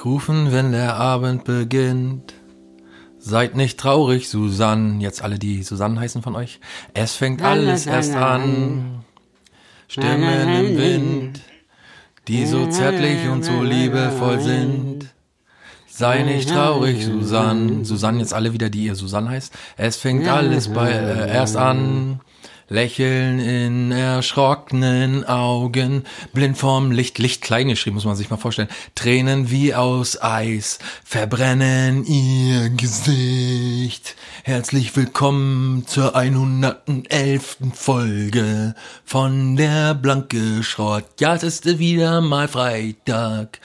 euch rufen, wenn der Abend beginnt. Seid nicht traurig, Susanne. Jetzt alle, die Susanne heißen von euch. Es fängt alles erst an. Stimmen im Wind, die so zärtlich und so liebevoll sind. Sei nicht traurig, Susanne. Susanne, jetzt alle wieder, die ihr Susanne heißt. Es fängt alles bei, äh, erst an. Lächeln in erschrockenen Augen, blind vorm Licht, Licht klein geschrieben, muss man sich mal vorstellen. Tränen wie aus Eis verbrennen ihr Gesicht. Herzlich willkommen zur 111. Folge von der Blanke Schrott. Ja, es ist wieder mal Freitag.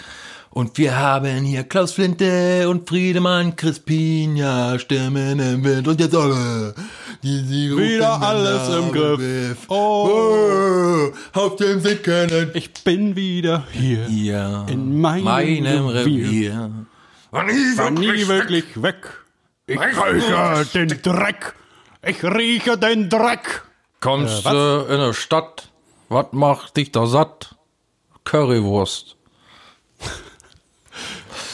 Und wir haben hier Klaus Flinte und Friedemann Crispin, ja, Stimmen im Wind und jetzt alle. Die, die Wieder alles im Griff. Oh, auf dem Weg können. Ich bin wieder hier. Ja, In meinem meinem Revier. Revier. War nie War nie wirklich weg. Ich rieche den Dreck. Ich rieche den Dreck. Kommst Äh, du in der Stadt, was macht dich da satt? Currywurst.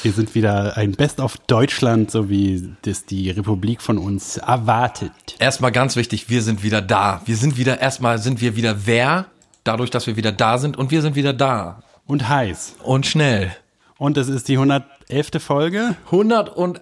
Wir sind wieder ein Best of Deutschland, so wie das die Republik von uns erwartet. Erstmal ganz wichtig, wir sind wieder da. Wir sind wieder, erstmal sind wir wieder wer, dadurch, dass wir wieder da sind und wir sind wieder da. Und heiß. Und schnell. Und es ist die 111. Folge. 111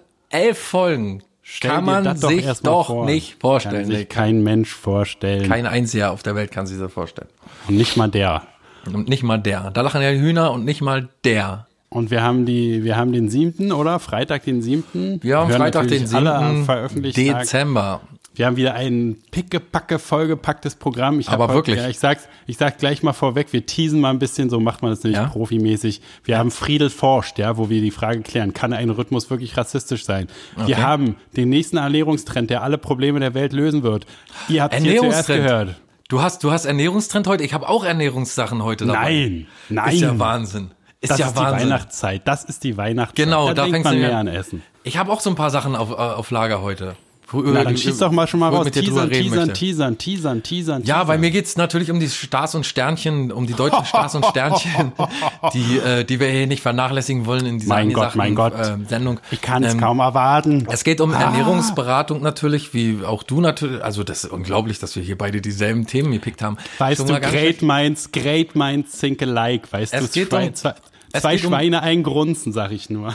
Folgen. Stell kann man das sich doch vor. nicht vorstellen. Kann sich kein Mensch vorstellen. Kein einziger auf der Welt kann sich das vorstellen. Und nicht mal der. Und nicht mal der. Da lachen ja die Hühner und nicht mal der. Und wir haben die, wir haben den siebten, oder? Freitag den siebten. Wir haben Freitag den natürlich alle am 7. veröffentlichten Tag. Dezember. Wir haben wieder ein pickepacke vollgepacktes Programm. Ich Aber heute, wirklich. Ja, ich sag's, ich sag gleich mal vorweg, wir teasen mal ein bisschen, so macht man das nämlich Ja? profimäßig. Wir haben Friedel forscht, ja, wo wir die Frage klären, kann ein Rhythmus wirklich rassistisch sein? Wir Okay. haben den nächsten Ernährungstrend, der alle Probleme der Welt lösen wird. Ihr habt hier zuerst gehört. Du hast, du hast Ernährungstrend heute. Ich habe auch Ernährungssachen heute dabei. Nein, nein. Ist ja Wahnsinn. Ist das ja ist die. Weihnachtszeit. Das ist die Weihnachtszeit. Genau, da, da fängst man mehr an. Essen. Ich habe auch so ein paar Sachen auf, äh, auf Lager heute. Wo- Na, dann schieß doch mal schon mal raus. mit Teasern, teasern, teasern, teasern, teasern, Ja, bei mir geht's natürlich um die Stars und Sternchen, um die deutschen Stars und Sternchen, die, äh, die wir hier nicht vernachlässigen wollen in dieser Mein Gott, mein Gott. Äh, Sendung. Ich kann es Ähm, kaum erwarten. Es geht um Ernährungsberatung natürlich, wie auch du natürlich. Also das ist unglaublich, dass wir hier beide dieselben Themen gepickt haben. Weißt du, Great Minds, Great Minds think alike. Weißt Es du, geht zwei, um- zwei, zwei um- Schweine, ein Grunzen, sag ich nur.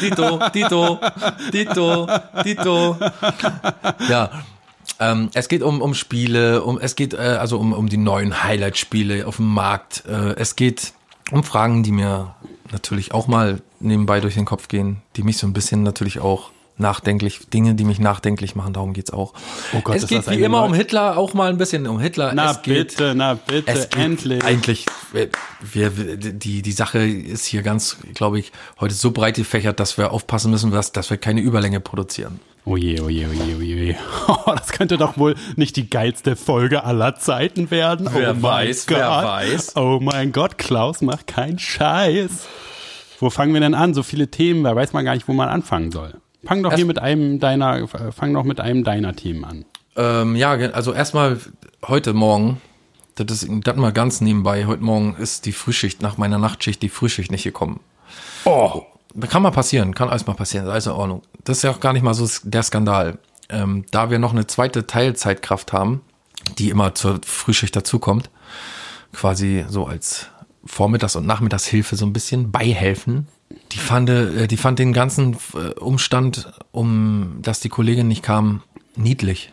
Dito, Dito, Dito, Dito. Ja. Ähm, es geht um, um Spiele, um, es geht äh, also um, um die neuen Highlight-Spiele auf dem Markt. Äh, es geht um Fragen, die mir natürlich auch mal nebenbei durch den Kopf gehen, die mich so ein bisschen natürlich auch nachdenklich, Dinge, die mich nachdenklich machen, darum geht's auch. Oh Gott, es geht wie immer um neue- Hitler, auch mal ein bisschen um Hitler. Na es geht, bitte, na bitte, es geht endlich. Eigentlich, wir, wir, die, die Sache ist hier ganz, glaube ich, heute so breit gefächert, dass wir aufpassen müssen, dass, dass wir keine Überlänge produzieren. Oh je, oh je, oh je, oh je. Oh, das könnte doch wohl nicht die geilste Folge aller Zeiten werden. Wer oh weiß, Gott. wer weiß. Oh mein Gott, Klaus macht keinen Scheiß. Wo fangen wir denn an? So viele Themen, da weiß man gar nicht, wo man anfangen soll. Fang doch hier mit einem deiner, äh, fang doch mit einem deiner Themen an. Ähm, ja, also erstmal heute Morgen, das ist das mal ganz nebenbei, heute Morgen ist die Frühschicht, nach meiner Nachtschicht, die Frühschicht nicht gekommen. Oh, Kann mal passieren, kann alles mal passieren, ist alles in Ordnung. Das ist ja auch gar nicht mal so der Skandal. Ähm, da wir noch eine zweite Teilzeitkraft haben, die immer zur Frühschicht dazukommt, quasi so als Vormittags- und Nachmittagshilfe so ein bisschen beihelfen. Die fand, äh, die fand den ganzen äh, Umstand, um dass die Kollegin nicht kam, niedlich.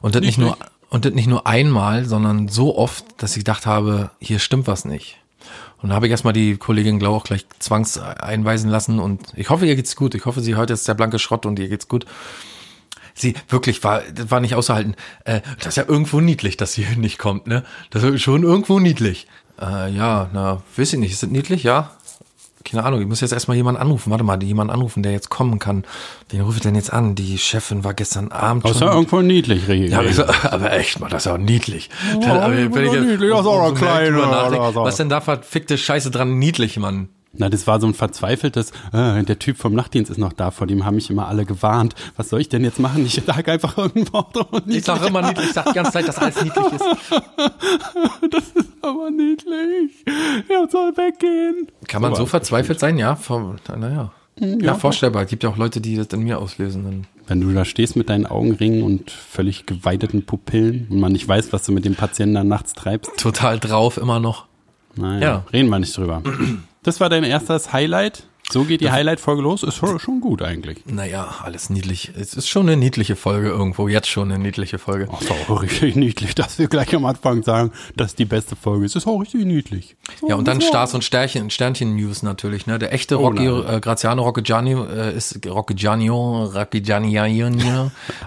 Und das nicht nur, und das nicht nur einmal, sondern so oft, dass ich gedacht habe, hier stimmt was nicht. Und da habe ich erstmal die Kollegin Glau auch gleich zwangs einweisen lassen und ich hoffe, ihr geht's gut. Ich hoffe, sie heute ist der blanke Schrott und ihr geht's gut. Sie wirklich war, das war nicht auszuhalten. Äh, das ist ja irgendwo niedlich, dass sie nicht kommt, ne? Das ist schon irgendwo niedlich. Äh, ja, na, weiß ich nicht. Ist das niedlich? Ja. Keine Ahnung, ich muss jetzt erstmal jemanden anrufen. Warte mal, jemanden anrufen, der jetzt kommen kann. Wen rufe ich denn jetzt an? Die Chefin war gestern Abend das ist ja irgendwo niedlich, Regie. ja, aber, aber echt mal, das ist ja auch niedlich. Aber das ist wenn ich niedlich, das ist auch noch klein. Was denn da verfickte Scheiße dran niedlich, Mann? Na, das war so ein verzweifeltes, äh, der Typ vom Nachtdienst ist noch da, vor dem haben mich immer alle gewarnt. Was soll ich denn jetzt machen? Ich sage einfach irgendein Wort. Und Ich sage immer niedlich, ich sage die ganze Zeit, dass alles niedlich ist. das ist aber niedlich. Er soll weggehen. Kann man So so verzweifelt sein? Ja, vom, naja. Ja, vorstellbar. Es gibt ja auch Leute, die das in mir auslösen. Dann. Wenn du da stehst mit deinen Augenringen und völlig geweiteten Pupillen und man nicht weiß, was du mit dem Patienten dann nachts treibst. Total drauf immer noch. Naja, Ja. reden wir nicht drüber. Das war dein erstes Highlight. So geht die Highlight-Folge los. Ist schon gut eigentlich. Naja, alles niedlich. Es ist schon eine niedliche Folge irgendwo. Jetzt schon eine niedliche Folge. Ach, ist auch richtig niedlich, dass wir gleich am Anfang sagen, dass die beste Folge ist. Ist auch richtig niedlich. Ja, und dann so. Stars und Sternchen, Sternchen-News natürlich, ne? Der echte Oh Rocky, nein. äh, Graziano Rocchigiani äh, ist Rocchigiano, Rocchigiani,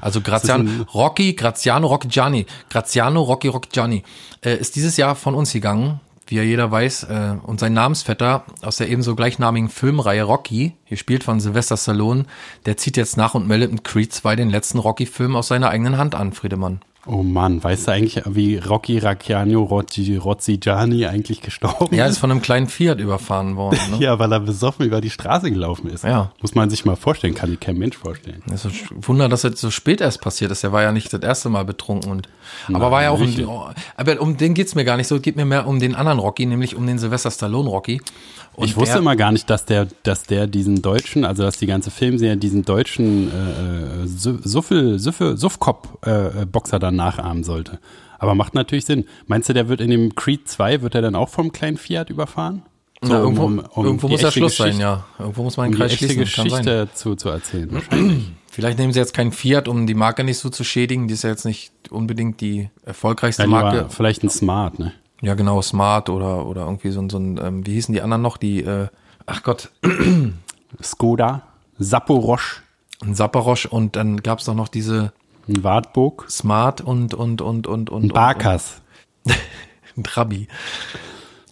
also Graziano, Rocky, Graziano Rocchigiani, Graziano Rocky Rocchigiani, äh, ist dieses Jahr von uns gegangen, wie ja jeder weiß, äh, und sein Namensvetter aus der ebenso gleichnamigen Filmreihe Rocky, gespielt von Sylvester Stallone, der zieht jetzt nach und meldet mit Creed 2 den letzten Rocky-Film aus seiner eigenen Hand an, Friedemann. Oh Mann, weißt du eigentlich, wie Rocky Racchiano Rocci, Rozzigiani eigentlich gestorben Ja, ist? ist von einem kleinen Fiat überfahren worden. Ne? Ja, weil er besoffen über die Straße gelaufen ist. Ja. Muss man sich mal vorstellen, kann sich kein Mensch vorstellen. Es ist ein Wunder, dass es so spät erst passiert ist. Er war ja nicht das erste Mal betrunken und aber war ja auch ein, aber um den geht's mir gar nicht so. Es geht mir mehr um den anderen Rocky, nämlich um den Sylvester Stallone Rocky. Und ich wusste immer gar nicht, dass der, dass der diesen deutschen, also dass die ganze Filmserie diesen deutschen äh, äh, Su- Suffel, Suffel, Suffkop-Boxer dann nachahmen sollte. Aber macht natürlich Sinn. Meinst du, der wird in dem Creed 2, wird er dann auch vom kleinen Fiat überfahren? So, Na, irgendwo, um- um irgendwo muss echte Schluss sein, Geschichte- ja. Irgendwo muss man Um einen die Kreis echte sein. Geschichte zu, zu erzählen. Wahrscheinlich. Vielleicht nehmen sie jetzt keinen Fiat, um die Marke nicht so zu schädigen. Die ist ja jetzt nicht unbedingt die erfolgreichste Ja, Marke. vielleicht ein Smart, ne? Ja, genau, Smart oder, oder irgendwie so ein, so ein ähm, wie hießen die anderen noch? Die, äh, ach Gott, Skoda, Saporosch, ein Saporosch und dann gab's doch noch diese ein Wartburg, Smart und, und, und, und, und. ein Barkas. Und, ein Trabi.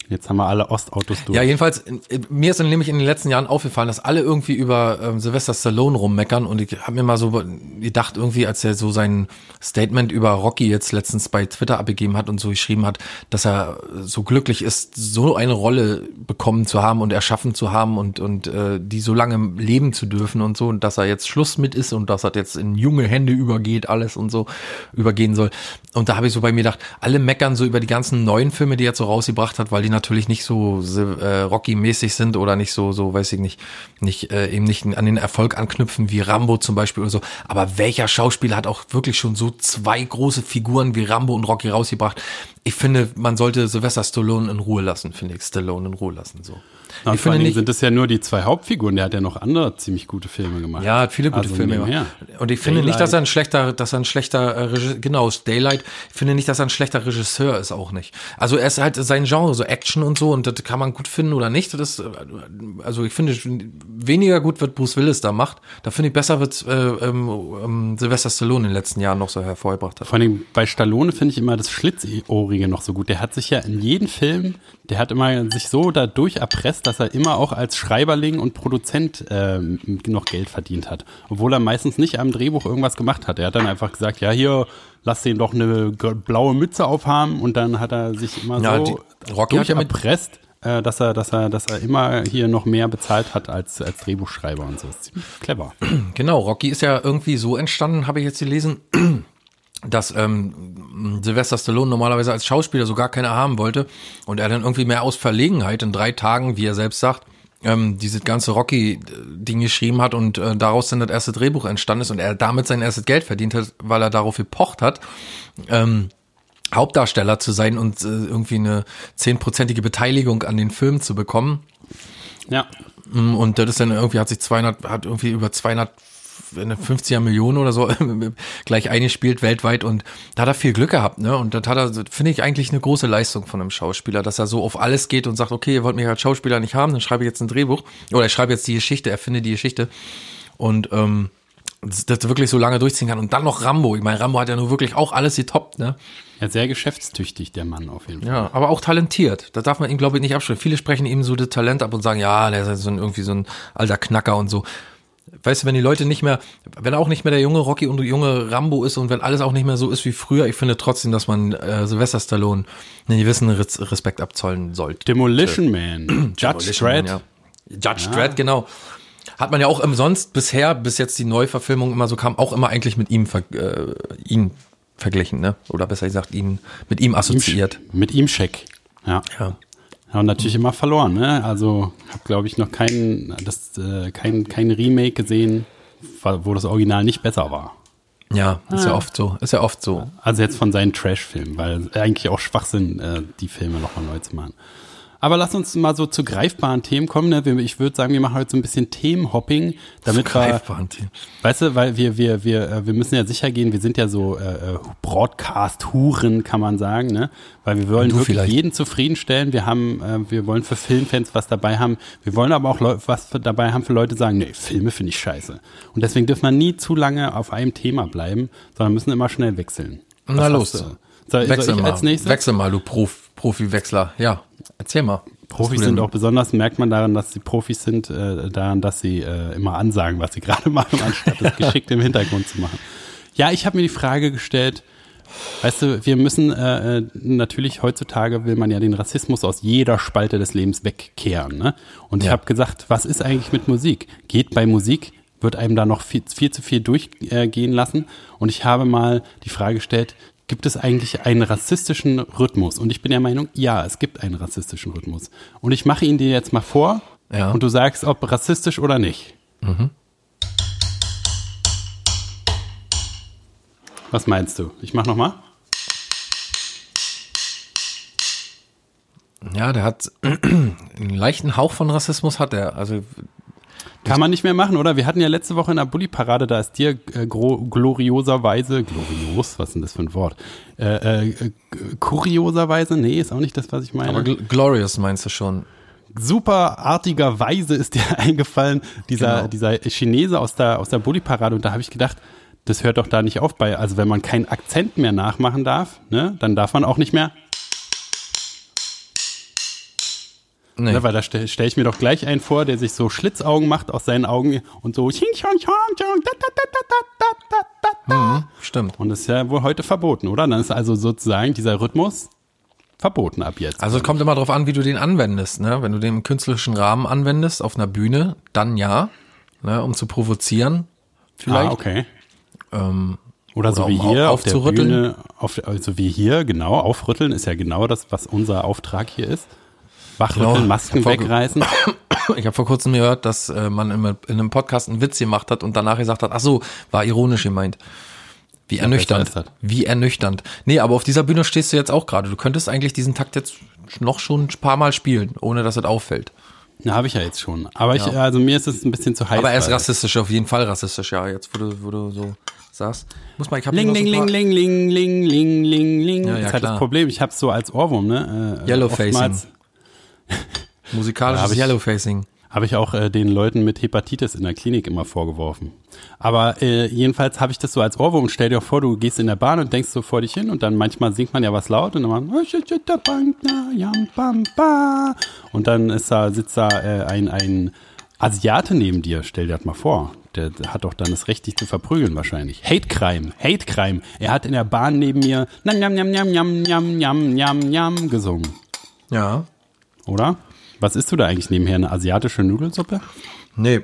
Jetzt haben wir alle Ostautos durch. Ja, jedenfalls, mir ist nämlich in den letzten Jahren aufgefallen, dass alle irgendwie über ähm, Sylvester Stallone rummeckern und ich habe mir mal so gedacht, irgendwie, als er so sein Statement über Rocky jetzt letztens bei Twitter abgegeben hat und so geschrieben hat, dass er so glücklich ist, so eine Rolle bekommen zu haben und erschaffen zu haben und, und äh, die so lange leben zu dürfen und so und dass er jetzt Schluss mit ist und dass er jetzt in junge Hände übergeht, alles und so übergehen soll. Und da habe ich so bei mir gedacht, alle meckern so über die ganzen neuen Filme, die er so rausgebracht hat, weil die natürlich nicht so äh, Rocky-mäßig sind oder nicht so, so weiß ich nicht, nicht äh, eben nicht an den Erfolg anknüpfen wie Rambo zum Beispiel oder so. Aber welcher Schauspieler hat auch wirklich schon so zwei große Figuren wie Rambo und Rocky rausgebracht? Ich finde, man sollte Sylvester Stallone in Ruhe lassen, finde ich. Stallone in Ruhe lassen, so. Na, und ich vor finde nicht, sind das ja nur die zwei Hauptfiguren. Der hat ja noch andere ziemlich gute Filme gemacht. Ja, hat viele gute Also Filme gemacht. Und ich finde nicht, dass er ein schlechter, dass er ein schlechter äh, Regisseur, genau, Daylight. Ich finde nicht, dass er ein schlechter Regisseur ist, auch nicht. Also er ist halt sein Genre, so Action und so, und das kann man gut finden oder nicht. Das, äh, also ich finde, weniger gut wird Bruce Willis da macht. Da finde ich besser wird äh, ähm, ähm, Sylvester Stallone in den letzten Jahren noch so hervorgebracht hat. Vor allem bei Stallone finde ich immer das Schlitzohrige noch so gut. Der hat sich ja in jedem Film, der hat immer sich so dadurch erpresst, dass er immer auch als Schreiberling und Produzent ähm, noch Geld verdient hat. Obwohl er meistens nicht am Drehbuch irgendwas gemacht hat. Er hat dann einfach gesagt, ja hier, lass den doch eine blaue Mütze aufhaben und dann hat er sich immer Ja, so mit- durcherpresst, äh, dass er, dass er, dass er immer hier noch mehr bezahlt hat als, als Drehbuchschreiber und so. Das ist ziemlich clever. Genau, Rocky ist ja irgendwie so entstanden, habe ich jetzt gelesen, dass ähm, Sylvester Stallone normalerweise als Schauspieler so gar keine haben wollte und er dann irgendwie mehr aus Verlegenheit in drei Tagen, wie er selbst sagt, ähm, dieses ganze Rocky-Ding geschrieben hat und äh, daraus dann das erste Drehbuch entstanden ist und er damit sein erstes Geld verdient hat, weil er darauf gepocht hat, ähm, Hauptdarsteller zu sein und äh, irgendwie eine zehnprozentige Beteiligung an den Filmen zu bekommen. Ja. Mm, Und das ist dann irgendwie, hat sich 200, hat irgendwie über 250er Millionen oder so gleich eingespielt weltweit und da hat er viel Glück gehabt, ne? Und das hat er, finde ich eigentlich eine große Leistung von einem Schauspieler, dass er so auf alles geht und sagt, okay, ihr wollt mich als Schauspieler nicht haben, dann schreibe ich jetzt ein Drehbuch oder ich schreibe jetzt die Geschichte, erfinde die Geschichte und ähm, das das wirklich so lange durchziehen kann und dann noch Rambo. Ich meine, Rambo hat ja nur wirklich auch alles getoppt, ne? Ja, sehr geschäftstüchtig, der Mann auf jeden Fall. Ja, aber auch talentiert. Da darf man ihm, glaube ich, nicht abschreiben. Viele sprechen ihm so das Talent ab und sagen, ja, der ist so ein, irgendwie so ein alter Knacker und so. Weißt du, wenn die Leute nicht mehr, wenn auch nicht mehr der junge Rocky und der junge Rambo ist und wenn alles auch nicht mehr so ist wie früher, ich finde trotzdem, dass man äh, Sylvester Stallone einen gewissen Res Respekt abzollen sollte. Demolition Man, Judge Dredd, ja. Judge Dredd, genau. Hat man ja auch umsonst bisher, bis jetzt die Neuverfilmung immer so kam, auch immer eigentlich mit ihm ver äh, ihn verglichen, ne? Oder besser gesagt, ihn mit ihm assoziiert. Mit ihm Scheck. Ja. Ja. Ja, und natürlich immer verloren, ne? Also, habe glaube ich noch kein, das, äh, kein, kein Remake gesehen, wo das Original nicht besser war. Ja, ist ja Ah. oft so. Ist ja oft so. Also jetzt von seinen Trash-Filmen, weil eigentlich auch Schwachsinn, äh, die Filme nochmal neu zu machen. Aber lass uns mal so zu greifbaren Themen kommen. Ne? Wir- Ich würde sagen, wir machen heute so ein bisschen Themenhopping, damit wir, Greifbaren Themen. weißt du, weil wir, wir, wir, äh, wir müssen ja sicher gehen, wir sind ja so äh, äh, Broadcast-Huren, kann man sagen, ne? Weil wir wollen wirklich vielleicht. jeden zufriedenstellen. Wir haben, äh, wir wollen für Filmfans was dabei haben. Wir wollen aber auch Leu was dabei haben für Leute, die sagen, nee, Filme finde ich scheiße. Und deswegen dürfen wir nie zu lange auf einem Thema bleiben, sondern müssen immer schnell wechseln. Na Was los. du? Soll, soll Wechsel mal. Wechsel mal, du Prof Profi-Wechsler. Ja, erzähl mal. Profis sind auch besonders, merkt man daran, dass sie Profis sind, äh, daran, dass sie äh, immer ansagen, was sie gerade machen, anstatt es geschickt im Hintergrund zu machen. Ja, ich habe mir die Frage gestellt, weißt du, wir müssen äh, äh, natürlich heutzutage will man ja den Rassismus aus jeder Spalte des Lebens wegkehren. Ne? Und ich Ja. habe gesagt, was ist eigentlich mit Musik? Geht bei Musik, wird einem da noch viel, viel zu viel durchgehen äh, lassen? Und ich habe mal die Frage gestellt, gibt es eigentlich einen rassistischen Rhythmus? Und ich bin der Meinung, ja, es gibt einen rassistischen Rhythmus. Und ich mache ihn dir jetzt mal vor Ja. und du sagst, ob rassistisch oder nicht. Was meinst du? Ich mach noch mal. Ja, der hat einen leichten Hauch von Rassismus hat er. Also Kann man nicht mehr machen, oder? Wir hatten ja letzte Woche in der Bulli-Parade, da ist dir äh, glorioserweise, glorios, was ist denn das für ein Wort? Äh, äh, kurioserweise, nee, ist auch nicht das, was ich meine. aber Gl Glorious meinst du schon. superartigerweise ist dir eingefallen, dieser, Genau. dieser Chinese aus der, aus der Bulli-Parade. Und da habe ich gedacht, das hört doch da nicht auf bei. Also wenn man keinen Akzent mehr nachmachen darf, ne, dann darf man auch nicht mehr, Ne, nee. Ne, weil da stelle stell ich mir doch gleich einen vor, der sich so Schlitzaugen macht aus seinen Augen und so. Mhm, stimmt. Und das ist ja wohl heute verboten, oder? Dann ist also sozusagen dieser Rhythmus verboten ab jetzt. Also es kommt immer darauf an, wie du den anwendest. Ne? Wenn du den im künstlerischen Rahmen anwendest, auf einer Bühne, dann ja, ne? um zu provozieren vielleicht. Ah, okay. Ähm, oder, oder so wie um hier auf, auf der Bühne, auf, also wie hier, genau, aufrütteln ist ja genau das, was unser Auftrag hier ist. Wachrütteln, Genau. Masken Vor- wegreißen. Ich habe vor kurzem gehört, dass äh, man in, in einem Podcast einen Witz gemacht hat und danach gesagt hat, ach so, war ironisch gemeint. Wie ernüchternd. das. Wie ernüchternd. Nee, aber auf dieser Bühne stehst du jetzt auch gerade. Du könntest eigentlich diesen Takt jetzt noch schon ein paar Mal spielen, ohne dass es auffällt. Na, habe ich ja jetzt schon. Aber ich, Ja. also mir ist es ein bisschen zu heiß. Aber er ist rassistisch, auf jeden Fall rassistisch, ja. Jetzt, wo du, wo du so sagst. Muss mal, ich hab hier Ling, ling, ling, ling, ling, ling, ling, ling, ling. Ja, das ja, ist halt das Problem. Ich habe so als Ohrwurm, ne? Äh, Yellowfacing. oftmals Musikalisches ich- Yellowfacing. Habe ich auch äh, den Leuten mit Hepatitis in der Klinik immer vorgeworfen. Aber äh, jedenfalls habe ich das so als Ohrwurm. Stell dir vor, du gehst in der Bahn und denkst so vor dich hin und dann manchmal singt man ja was laut und dann man und dann ist da, sitzt da äh, ein, ein Asiate neben dir. Stell dir das mal vor. Der, der hat doch dann das Recht, dich zu verprügeln wahrscheinlich. Hate Crime, Hate Crime. Er hat in der Bahn neben mir nam, nam, nam, nam, nam, nam, nam, nam, nam gesungen. Ja. Oder? Was isst du da eigentlich nebenher? Eine asiatische Nudelsuppe? Nee,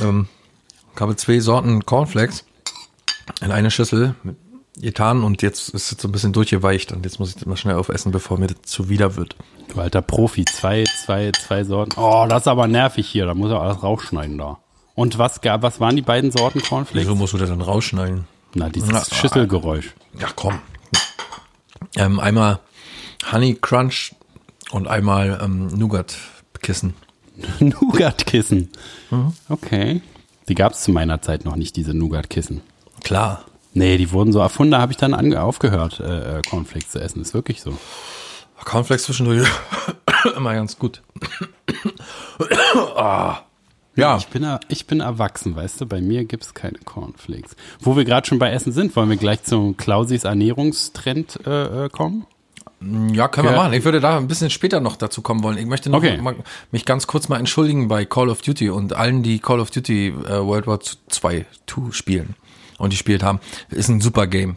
ähm, ich habe zwei Sorten Cornflakes in eine Schüssel mit getan und jetzt ist es so ein bisschen durchgeweicht und jetzt muss ich das mal schnell aufessen, bevor mir das zuwider wird. Du alter Profi, zwei, zwei, zwei Sorten. Oh, das ist aber nervig hier. Da muss er alles rausschneiden da. Und was gab, was waren die beiden Sorten Cornflakes? Wieso musst du das dann rausschneiden? Na, dieses Na, Schüsselgeräusch. Ja, komm. Ähm, einmal Honey Crunch und einmal ähm, Nougat-Kissen. Nougat-Kissen. Okay. Die gab es zu meiner Zeit noch nicht, diese Nougat-Kissen. Klar. Nee, die wurden so erfunden, da habe ich dann aufgehört, äh, äh, Cornflakes zu essen. Ist wirklich so. Cornflakes zwischendurch immer ganz gut. ah. Ja, Ich bin, ich bin erwachsen, weißt du, bei mir gibt's keine Cornflakes. Wo wir gerade schon bei Essen sind, wollen wir gleich zum Klausis Ernährungstrend äh, äh, kommen? Ja, können wir machen. Ich würde da ein bisschen später noch dazu kommen wollen. Ich möchte noch Okay. mal, mich ganz kurz mal entschuldigen bei Call of Duty und allen, die Call of Duty äh, World War 2 2 spielen und gespielt haben. Ist ein super Game.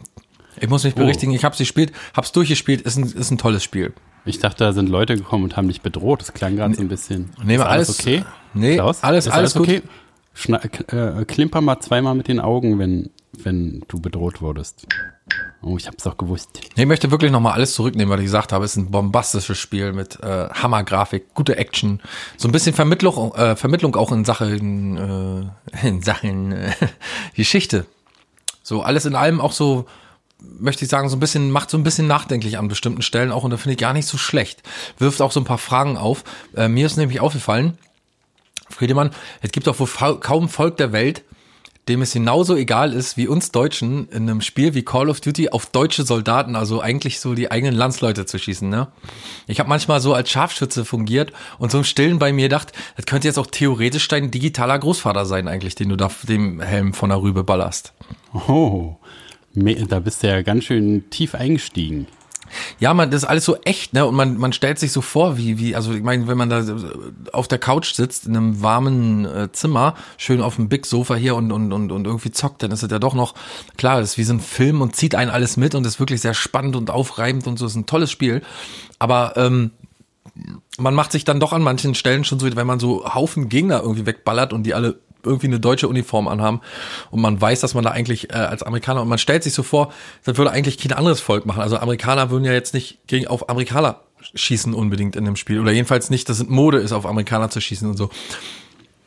Ich muss mich Oh. berichtigen, ich habe es gespielt, habe es durchgespielt, ist ein, ist ein tolles Spiel. Ich dachte, da sind Leute gekommen und haben dich bedroht. Das klang gerade so ein bisschen. Nee, Ist alles- okay? nee, Klaus? alles- Ist alles gut. okay? Schna äh, klimper mal zweimal mit den Augen, wenn, wenn du bedroht wurdest. Oh, ich hab's doch gewusst. Ich möchte wirklich nochmal alles zurücknehmen, was ich gesagt habe. Es ist ein bombastisches Spiel mit äh, Hammergrafik, gute Action, so ein bisschen Vermittlung, äh, Vermittlung auch in Sachen, äh, in Sachen äh, Geschichte. So alles in allem auch so, möchte ich sagen, so ein bisschen, macht so ein bisschen nachdenklich an bestimmten Stellen auch und da finde ich gar nicht so schlecht. Wirft auch so ein paar Fragen auf. Äh, mir ist nämlich aufgefallen, Friedemann, es gibt doch wohl kaum Volk der Welt, dem es genauso egal ist wie uns Deutschen in einem Spiel wie Call of Duty auf deutsche Soldaten, also eigentlich so die eigenen Landsleute zu schießen. Ne? Ich habe manchmal so als Scharfschütze fungiert und so im Stillen bei mir gedacht, das könnte jetzt auch theoretisch dein digitaler Großvater sein eigentlich, den du da dem Helm von der Rübe ballerst. Oh, da bist du ja ganz schön tief eingestiegen. Ja, man, das ist alles so echt, ne? Und man, man stellt sich so vor, wie, wie, also ich meine, wenn man da auf der Couch sitzt, in einem warmen äh, Zimmer, schön auf dem Big Sofa hier und, und, und, und irgendwie zockt, dann ist es ja doch noch, klar, das ist wie so ein Film und zieht einen alles mit und ist wirklich sehr spannend und aufreibend und so, ist ein tolles Spiel. Aber ähm, man macht sich dann doch an manchen Stellen schon so, wenn man so Haufen Gegner irgendwie wegballert und die alle irgendwie eine deutsche Uniform anhaben und man weiß, dass man da eigentlich äh, als Amerikaner und man stellt sich so vor, das würde eigentlich kein anderes Volk machen. Also Amerikaner würden ja jetzt nicht gegen auf Amerikaner schießen unbedingt in dem Spiel oder jedenfalls nicht, dass es Mode ist, auf Amerikaner zu schießen und so.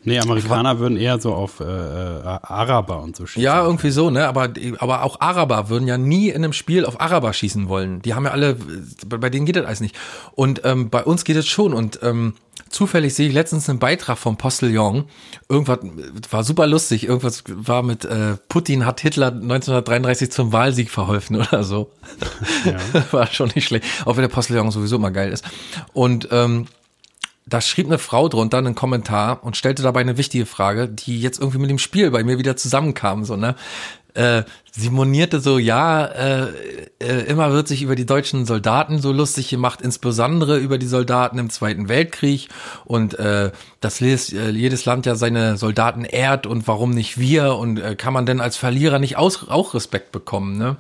Nee, Amerikaner würden eher so auf äh, äh, Araber und so schießen. Ja, irgendwie so, ne? Aber, aber auch Araber würden ja nie in einem Spiel auf Araber schießen wollen. Die haben ja alle, bei denen geht das alles nicht. Und ähm, bei uns geht es schon. Und ähm, zufällig sehe ich letztens einen Beitrag vom Postillon. Irgendwas war super lustig. Irgendwas war mit äh, Putin hat Hitler 1933 zum Wahlsieg verholfen oder so. war schon nicht schlecht. Auch wenn der Postillon sowieso immer geil ist. Und ähm, da schrieb eine Frau drunter einen Kommentar und stellte dabei eine wichtige Frage, die jetzt irgendwie mit dem Spiel bei mir wieder zusammenkam, so, ne? Äh, sie monierte so, ja, äh, äh, immer wird sich über die deutschen Soldaten so lustig gemacht, insbesondere über die Soldaten im Zweiten Weltkrieg und äh, dass jedes, äh, jedes Land ja seine Soldaten ehrt und warum nicht wir und äh, kann man denn als Verlierer nicht aus, auch Respekt bekommen, ne?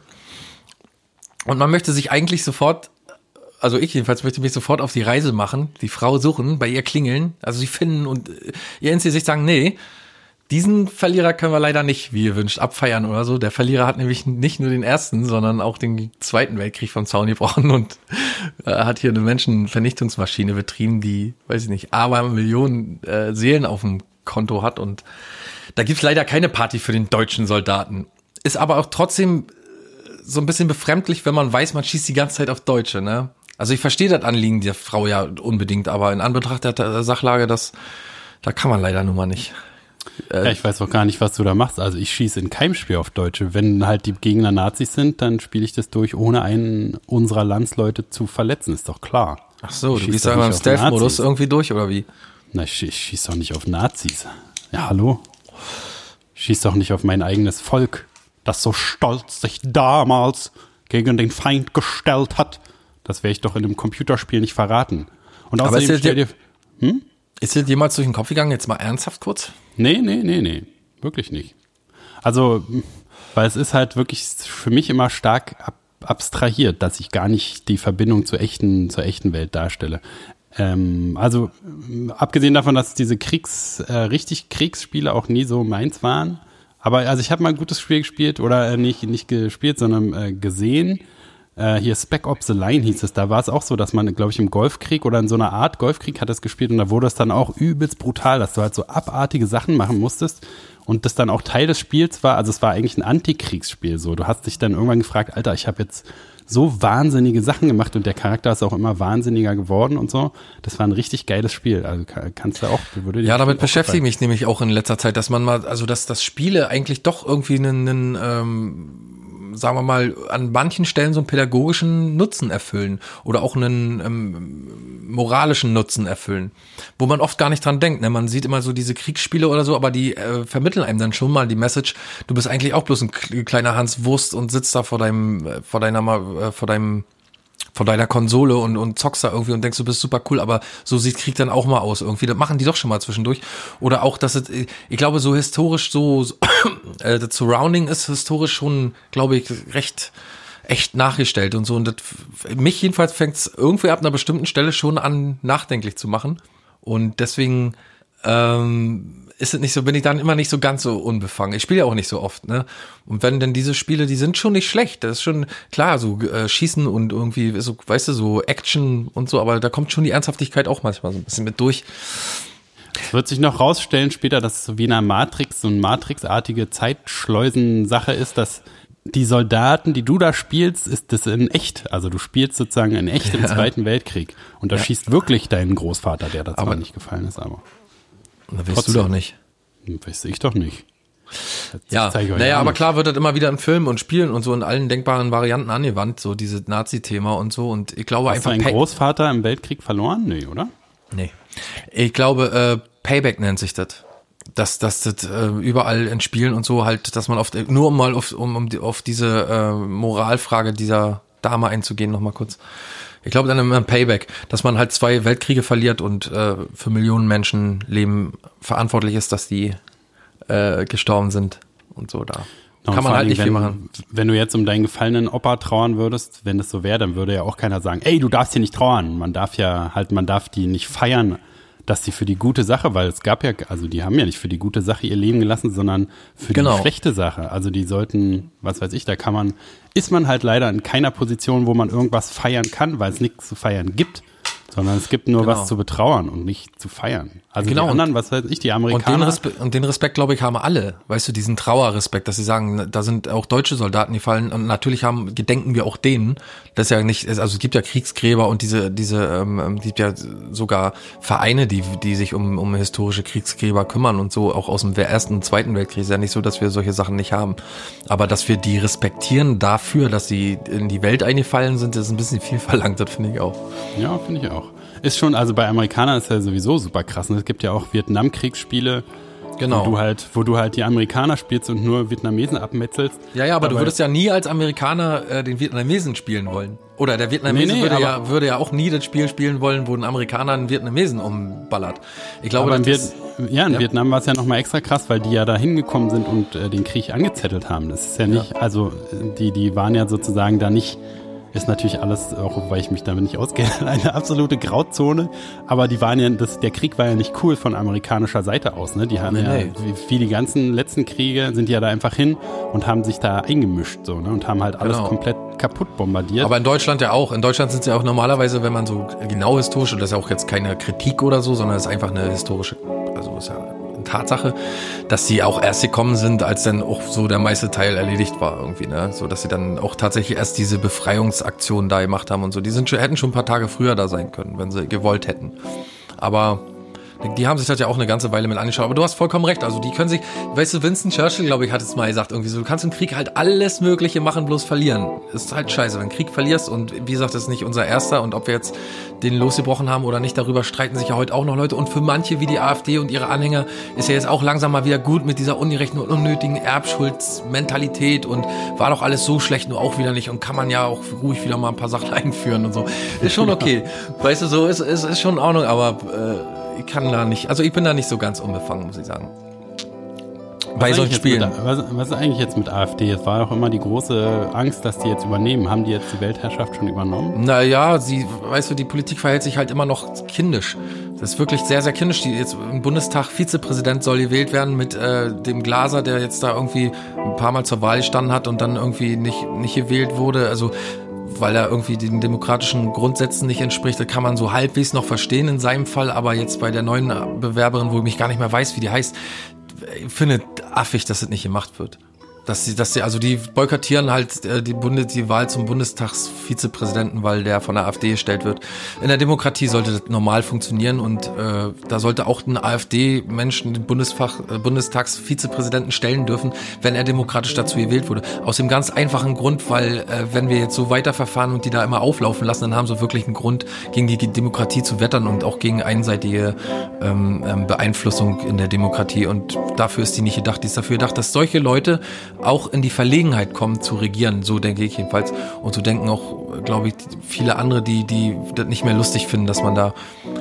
Und man möchte sich eigentlich sofort also ich jedenfalls möchte mich sofort auf die Reise machen, die Frau suchen, bei ihr klingeln, also sie finden und äh, ihr ins Gesicht sagen, nee, diesen Verlierer können wir leider nicht, wie ihr wünscht, abfeiern oder so. Der Verlierer hat nämlich nicht nur den ersten, sondern auch den zweiten Weltkrieg vom Zaun gebrochen und äh, hat hier eine Menschenvernichtungsmaschine betrieben, die, weiß ich nicht, aber Millionen äh, Seelen auf dem Konto hat und da gibt's leider keine Party für den deutschen Soldaten. Ist aber auch trotzdem so ein bisschen befremdlich, wenn man weiß, man schießt die ganze Zeit auf Deutsche, ne? Also ich verstehe das Anliegen der Frau ja unbedingt, aber in Anbetracht der, Sachlage, das, da kann man leider nun mal nicht. Ja, ich weiß auch gar nicht, was du da machst. Also ich schieße in keinem Spiel auf Deutsche. Wenn halt die Gegner Nazis sind, dann spiele ich das durch, ohne einen unserer Landsleute zu verletzen, ist doch klar. Ach so, Ich du schieß gehst doch da immer im Stealth-Modus irgendwie durch, oder wie? Na, ich, ich schieße doch nicht auf Nazis. Ja, hallo? Ich schieße doch nicht auf mein eigenes Volk, das so stolz sich damals gegen den Feind gestellt hat. Das werde ich doch in einem Computerspiel nicht verraten. Und Aber außerdem ist stell dir- dir, Ist dir jemals durch den Kopf gegangen, jetzt mal ernsthaft kurz? Nee, nee, nee, nee. Wirklich nicht. Also, weil es ist halt wirklich für mich immer stark ab, abstrahiert, dass ich gar nicht die Verbindung zur echten, zur echten Welt darstelle. Ähm, also, abgesehen davon, dass diese Kriegs, äh, richtig Kriegsspiele auch nie so meins waren. Aber also ich habe mal ein gutes Spiel gespielt oder äh, nicht, nicht gespielt, sondern äh, gesehen. Äh, hier Spec Ops The Line hieß es. Da war es auch so, dass man, glaube ich, im Golfkrieg oder in so einer Art Golfkrieg hat es gespielt und da wurde es dann auch übelst brutal, dass du halt so abartige Sachen machen musstest und das dann auch Teil des Spiels war. Also es war eigentlich ein Antikriegsspiel. So, du hast dich dann irgendwann gefragt, Alter, ich habe jetzt so wahnsinnige Sachen gemacht und der Charakter ist auch immer wahnsinniger geworden und so. Das war ein richtig geiles Spiel. Also ka- kannst du auch. Würde Ja, damit beschäftige ich mich nämlich auch in letzter Zeit, dass man mal, also dass das Spiele eigentlich doch irgendwie einen, einen ähm, sagen wir mal, an manchen Stellen so einen pädagogischen Nutzen erfüllen oder auch einen ähm, moralischen Nutzen erfüllen, wo man oft gar nicht dran denkt. Ne? Man sieht immer so diese Kriegsspiele oder so, aber die äh, vermitteln einem dann schon mal die Message, du bist eigentlich auch bloß ein kleiner Hans Wurst und sitzt da vor deinem, äh, vor deiner, äh, vor deinem von deiner Konsole und, und zockst da irgendwie und denkst, du bist super cool, aber so sieht Krieg dann auch mal aus irgendwie. Das machen die doch schon mal zwischendurch. Oder auch, dass es, ich glaube, so historisch, so, so äh, das Surrounding ist historisch schon, glaube ich, recht echt nachgestellt und so. Und das, mich jedenfalls fängt es irgendwie ab einer bestimmten Stelle schon an, nachdenklich zu machen. Und deswegen ähm, ist es nicht so, bin ich dann immer nicht so ganz so unbefangen. Ich spiele ja auch nicht so oft, ne? Und wenn denn diese Spiele, die sind schon nicht schlecht. Das ist schon klar, so äh, Schießen und irgendwie, so, weißt du, so Action und so, aber da kommt schon die Ernsthaftigkeit auch manchmal so ein bisschen mit durch. Es wird sich noch rausstellen später, dass es so wie in einer Matrix, so eine Matrixartige Zeitschleusen-Sache ist, dass die Soldaten, die du da spielst, ist das in echt. Also du spielst sozusagen in echt im Zweiten Weltkrieg. Und da ja. schießt wirklich deinen Großvater, der da zwar nicht gefallen ist, aber. Da weißt du doch nicht. Weiß ich doch nicht. Das ja, naja, aber klar wird das immer wieder in Filmen und Spielen und so in allen denkbaren Varianten angewandt, so dieses Nazi-Thema und so. Und ich glaube Hast einfach. Hast du Großvater im Weltkrieg verloren? Nee, oder? Nee. Ich glaube, äh, Payback nennt sich das. Dass, dass das äh, überall in Spielen und so halt, dass man auf, nur um mal auf, um, um auf diese äh, Moralfrage dieser Dame einzugehen, nochmal kurz. Ich glaube dann im Payback, dass man halt zwei Weltkriege verliert und äh, für Millionen Menschenleben verantwortlich ist, dass die äh, gestorben sind und so da. Kann man halt nicht wenn, viel machen. Wenn du jetzt um deinen gefallenen Opa trauern würdest, wenn es so wäre, dann würde ja auch keiner sagen, ey, du darfst hier nicht trauern. Man darf ja halt, man darf die nicht feiern dass sie für die gute Sache, weil es gab ja, also die haben ja nicht für die gute Sache ihr Leben gelassen, sondern für genau. die schlechte Sache. Also die sollten, was weiß ich, da kann man, ist man halt leider in keiner Position, wo man irgendwas feiern kann, weil es nichts zu feiern gibt. Sondern es gibt nur genau. was zu betrauern und nicht zu feiern. Also genau. die anderen, was weiß ich, die Amerikaner. Und den, Respekt, und den Respekt, glaube ich, haben alle. Weißt du, diesen Trauerrespekt, dass sie sagen, da sind auch deutsche Soldaten, die fallen. Und natürlich haben, gedenken wir auch denen. Das ist ja nicht, also es gibt ja Kriegsgräber und diese, diese, ähm, ähm gibt ja sogar Vereine, die, die sich um, um historische Kriegsgräber kümmern und so, auch aus dem Ersten und Zweiten Weltkrieg. Ist ja nicht so, dass wir solche Sachen nicht haben. Aber dass wir die respektieren dafür, dass sie in die Welt eingefallen sind, ist ein bisschen viel verlangt, das finde ich auch. Ja, finde ich auch. Ist schon, also bei Amerikanern ist ja sowieso super krass. Ne? Es gibt ja auch Vietnamkriegsspiele, Genau. Wo du halt, wo du halt die Amerikaner spielst und nur Vietnamesen abmetzelst. Ja, ja, aber, aber du würdest ja nie als Amerikaner äh, den Vietnamesen spielen wollen. Oder der Vietnamese nee, nee, würde, ja, würde ja auch nie das Spiel spielen wollen, wo ein Amerikaner einen Vietnamesen umballert. Ich glaube, aber das in ja, in ja. Vietnam war es ja nochmal extra krass, weil die ja da hingekommen sind und äh, den Krieg angezettelt haben. Das ist ja nicht, ja. also die, die waren ja sozusagen da nicht ist natürlich alles, auch weil ich mich damit nicht auskenne, eine absolute Grauzone. Aber die waren ja, das, der Krieg war ja nicht cool von amerikanischer Seite aus. Ne? Die haben nee, ja, nee. wie, wie die ganzen letzten Kriege, sind die ja da einfach hin und haben sich da eingemischt so ne? und haben halt alles genau. komplett kaputt bombardiert. Aber in Deutschland ja auch. In Deutschland sind sie ja auch normalerweise, wenn man so genau historisch, und das ist ja auch jetzt keine Kritik oder so, sondern es ist einfach eine historische, also ist ja Tatsache, dass sie auch erst gekommen sind, als dann auch so der meiste Teil erledigt war irgendwie, ne? So dass sie dann auch tatsächlich erst diese Befreiungsaktion da gemacht haben und so. Die sind hätten schon ein paar Tage früher da sein können, wenn sie gewollt hätten. Aber die haben sich das ja auch eine ganze Weile mit angeschaut. Aber du hast vollkommen recht. Also die können sich, weißt du, Winston Churchill, glaube ich, hat es mal gesagt, irgendwie so, du kannst im Krieg halt alles Mögliche machen, bloß verlieren. Ist halt scheiße, wenn Krieg verlierst und wie gesagt, das ist nicht unser erster und ob wir jetzt den losgebrochen haben oder nicht, darüber streiten sich ja heute auch noch Leute. Und für manche wie die AfD und ihre Anhänger ist ja jetzt auch langsam mal wieder gut mit dieser ungerechten und unnötigen Erbschuldsmentalität und war doch alles so schlecht, nur auch wieder nicht und kann man ja auch ruhig wieder mal ein paar Sachen einführen und so. Ist schon okay. weißt du, so ist, ist, ist schon in Ordnung, aber äh, ich kann da nicht, also ich bin da nicht so ganz unbefangen, muss ich sagen. Was Bei solchen Spielen. Mit, was, was ist eigentlich jetzt mit AfD? Es war auch immer die große Angst, dass die jetzt übernehmen. Haben die jetzt die Weltherrschaft schon übernommen? Naja, sie, weißt du, die Politik verhält sich halt immer noch kindisch. Das ist wirklich sehr, sehr kindisch. Die jetzt im Bundestag Vizepräsident soll gewählt werden mit äh, dem Glaser, der jetzt da irgendwie ein paar Mal zur Wahl gestanden hat und dann irgendwie nicht, nicht gewählt wurde. Also weil er irgendwie den demokratischen Grundsätzen nicht entspricht. Das kann man so halbwegs noch verstehen in seinem Fall, aber jetzt bei der neuen Bewerberin, wo ich mich gar nicht mehr weiß, wie die heißt, ich finde affig, dass das nicht gemacht wird. Dass sie, dass sie, also die boykottieren halt äh, die, Bundes, die Wahl zum Bundestagsvizepräsidenten, weil der von der AfD gestellt wird. In der Demokratie sollte das normal funktionieren und äh, da sollte auch ein AfD-Menschen den Bundesfach, äh, Bundestagsvizepräsidenten stellen dürfen, wenn er demokratisch dazu gewählt wurde. Aus dem ganz einfachen Grund, weil äh, wenn wir jetzt so weiterverfahren und die da immer auflaufen lassen, dann haben sie wirklich einen Grund, gegen die Demokratie zu wettern und auch gegen einseitige ähm, ähm, Beeinflussung in der Demokratie. Und dafür ist die nicht gedacht. Die ist dafür gedacht, dass solche Leute auch in die Verlegenheit kommen zu regieren. So denke ich jedenfalls. Und so denken auch, glaube ich, viele andere, die, die das nicht mehr lustig finden, dass man da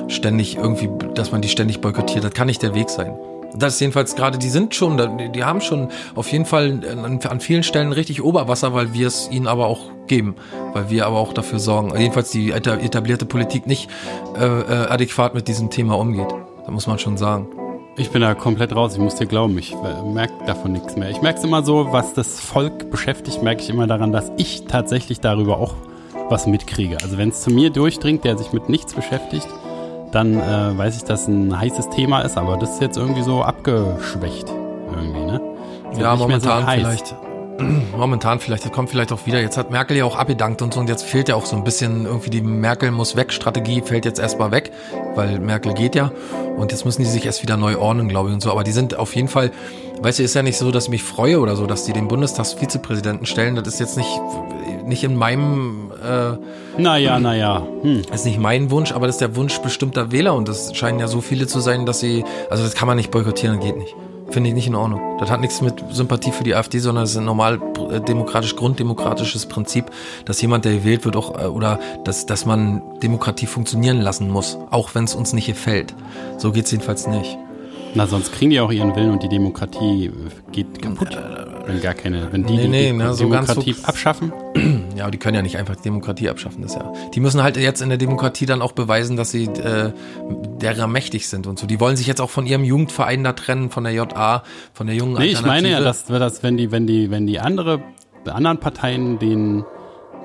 ständig irgendwie, dass man die ständig boykottiert. Das kann nicht der Weg sein. Das ist jedenfalls gerade, die sind schon, die haben schon auf jeden Fall an, vielen Stellen richtig Oberwasser, weil wir es ihnen aber auch geben, weil wir aber auch dafür sorgen, jedenfalls die etablierte Politik nicht äh, äh, adäquat mit diesem Thema umgeht. Da muss man schon sagen. Ich bin da komplett raus, ich muss dir glauben, ich merke davon nichts mehr. Ich merke es immer so, was das Volk beschäftigt, merke ich immer daran, dass ich tatsächlich darüber auch was mitkriege. Also wenn es zu mir durchdringt, der sich mit nichts beschäftigt, dann äh, weiß ich, dass ein heißes Thema ist, aber das ist jetzt irgendwie so abgeschwächt irgendwie, ne? ja, momentan so vielleicht. Momentan vielleicht, das kommt vielleicht auch wieder. Jetzt hat Merkel ja auch abgedankt und so und jetzt fehlt ja auch so ein bisschen irgendwie die Merkel muss weg Strategie fällt jetzt erstmal weg, weil Merkel geht ja und jetzt müssen die sich erst wieder neu ordnen, glaube ich und so. Aber die sind auf jeden Fall, weißt du, ist ja nicht so, dass ich mich freue oder so, dass die den Bundestagsvizepräsidenten stellen. Das ist jetzt nicht nicht in meinem. Äh, naja, naja. Hm. Ist nicht mein Wunsch, aber das ist der Wunsch bestimmter Wähler und das scheinen ja so viele zu sein, dass sie. Also das kann man nicht boykottieren, geht nicht. Finde ich nicht in Ordnung. Das hat nichts mit Sympathie für die AfD, sondern es ist ein normal äh, demokratisch, grunddemokratisches Prinzip, dass jemand, der gewählt wird, auch, äh, oder dass, dass man Demokratie funktionieren lassen muss, auch wenn es uns nicht gefällt. So geht's jedenfalls nicht. Na, sonst kriegen die auch ihren Willen und die Demokratie geht kaputt. Wenn gar keine, wenn die nee, nee, die na, so Demokratie so abschaffen. Ja, aber die können ja nicht einfach die Demokratie abschaffen, das ja. Die müssen halt jetzt in der Demokratie dann auch beweisen, dass sie äh, derer mächtig sind und so. Die wollen sich jetzt auch von ihrem Jugendverein da trennen, von der JA, von der jungen Nee, ich meine ja, dass, dass wenn die, wenn die, wenn die andere, anderen Parteien den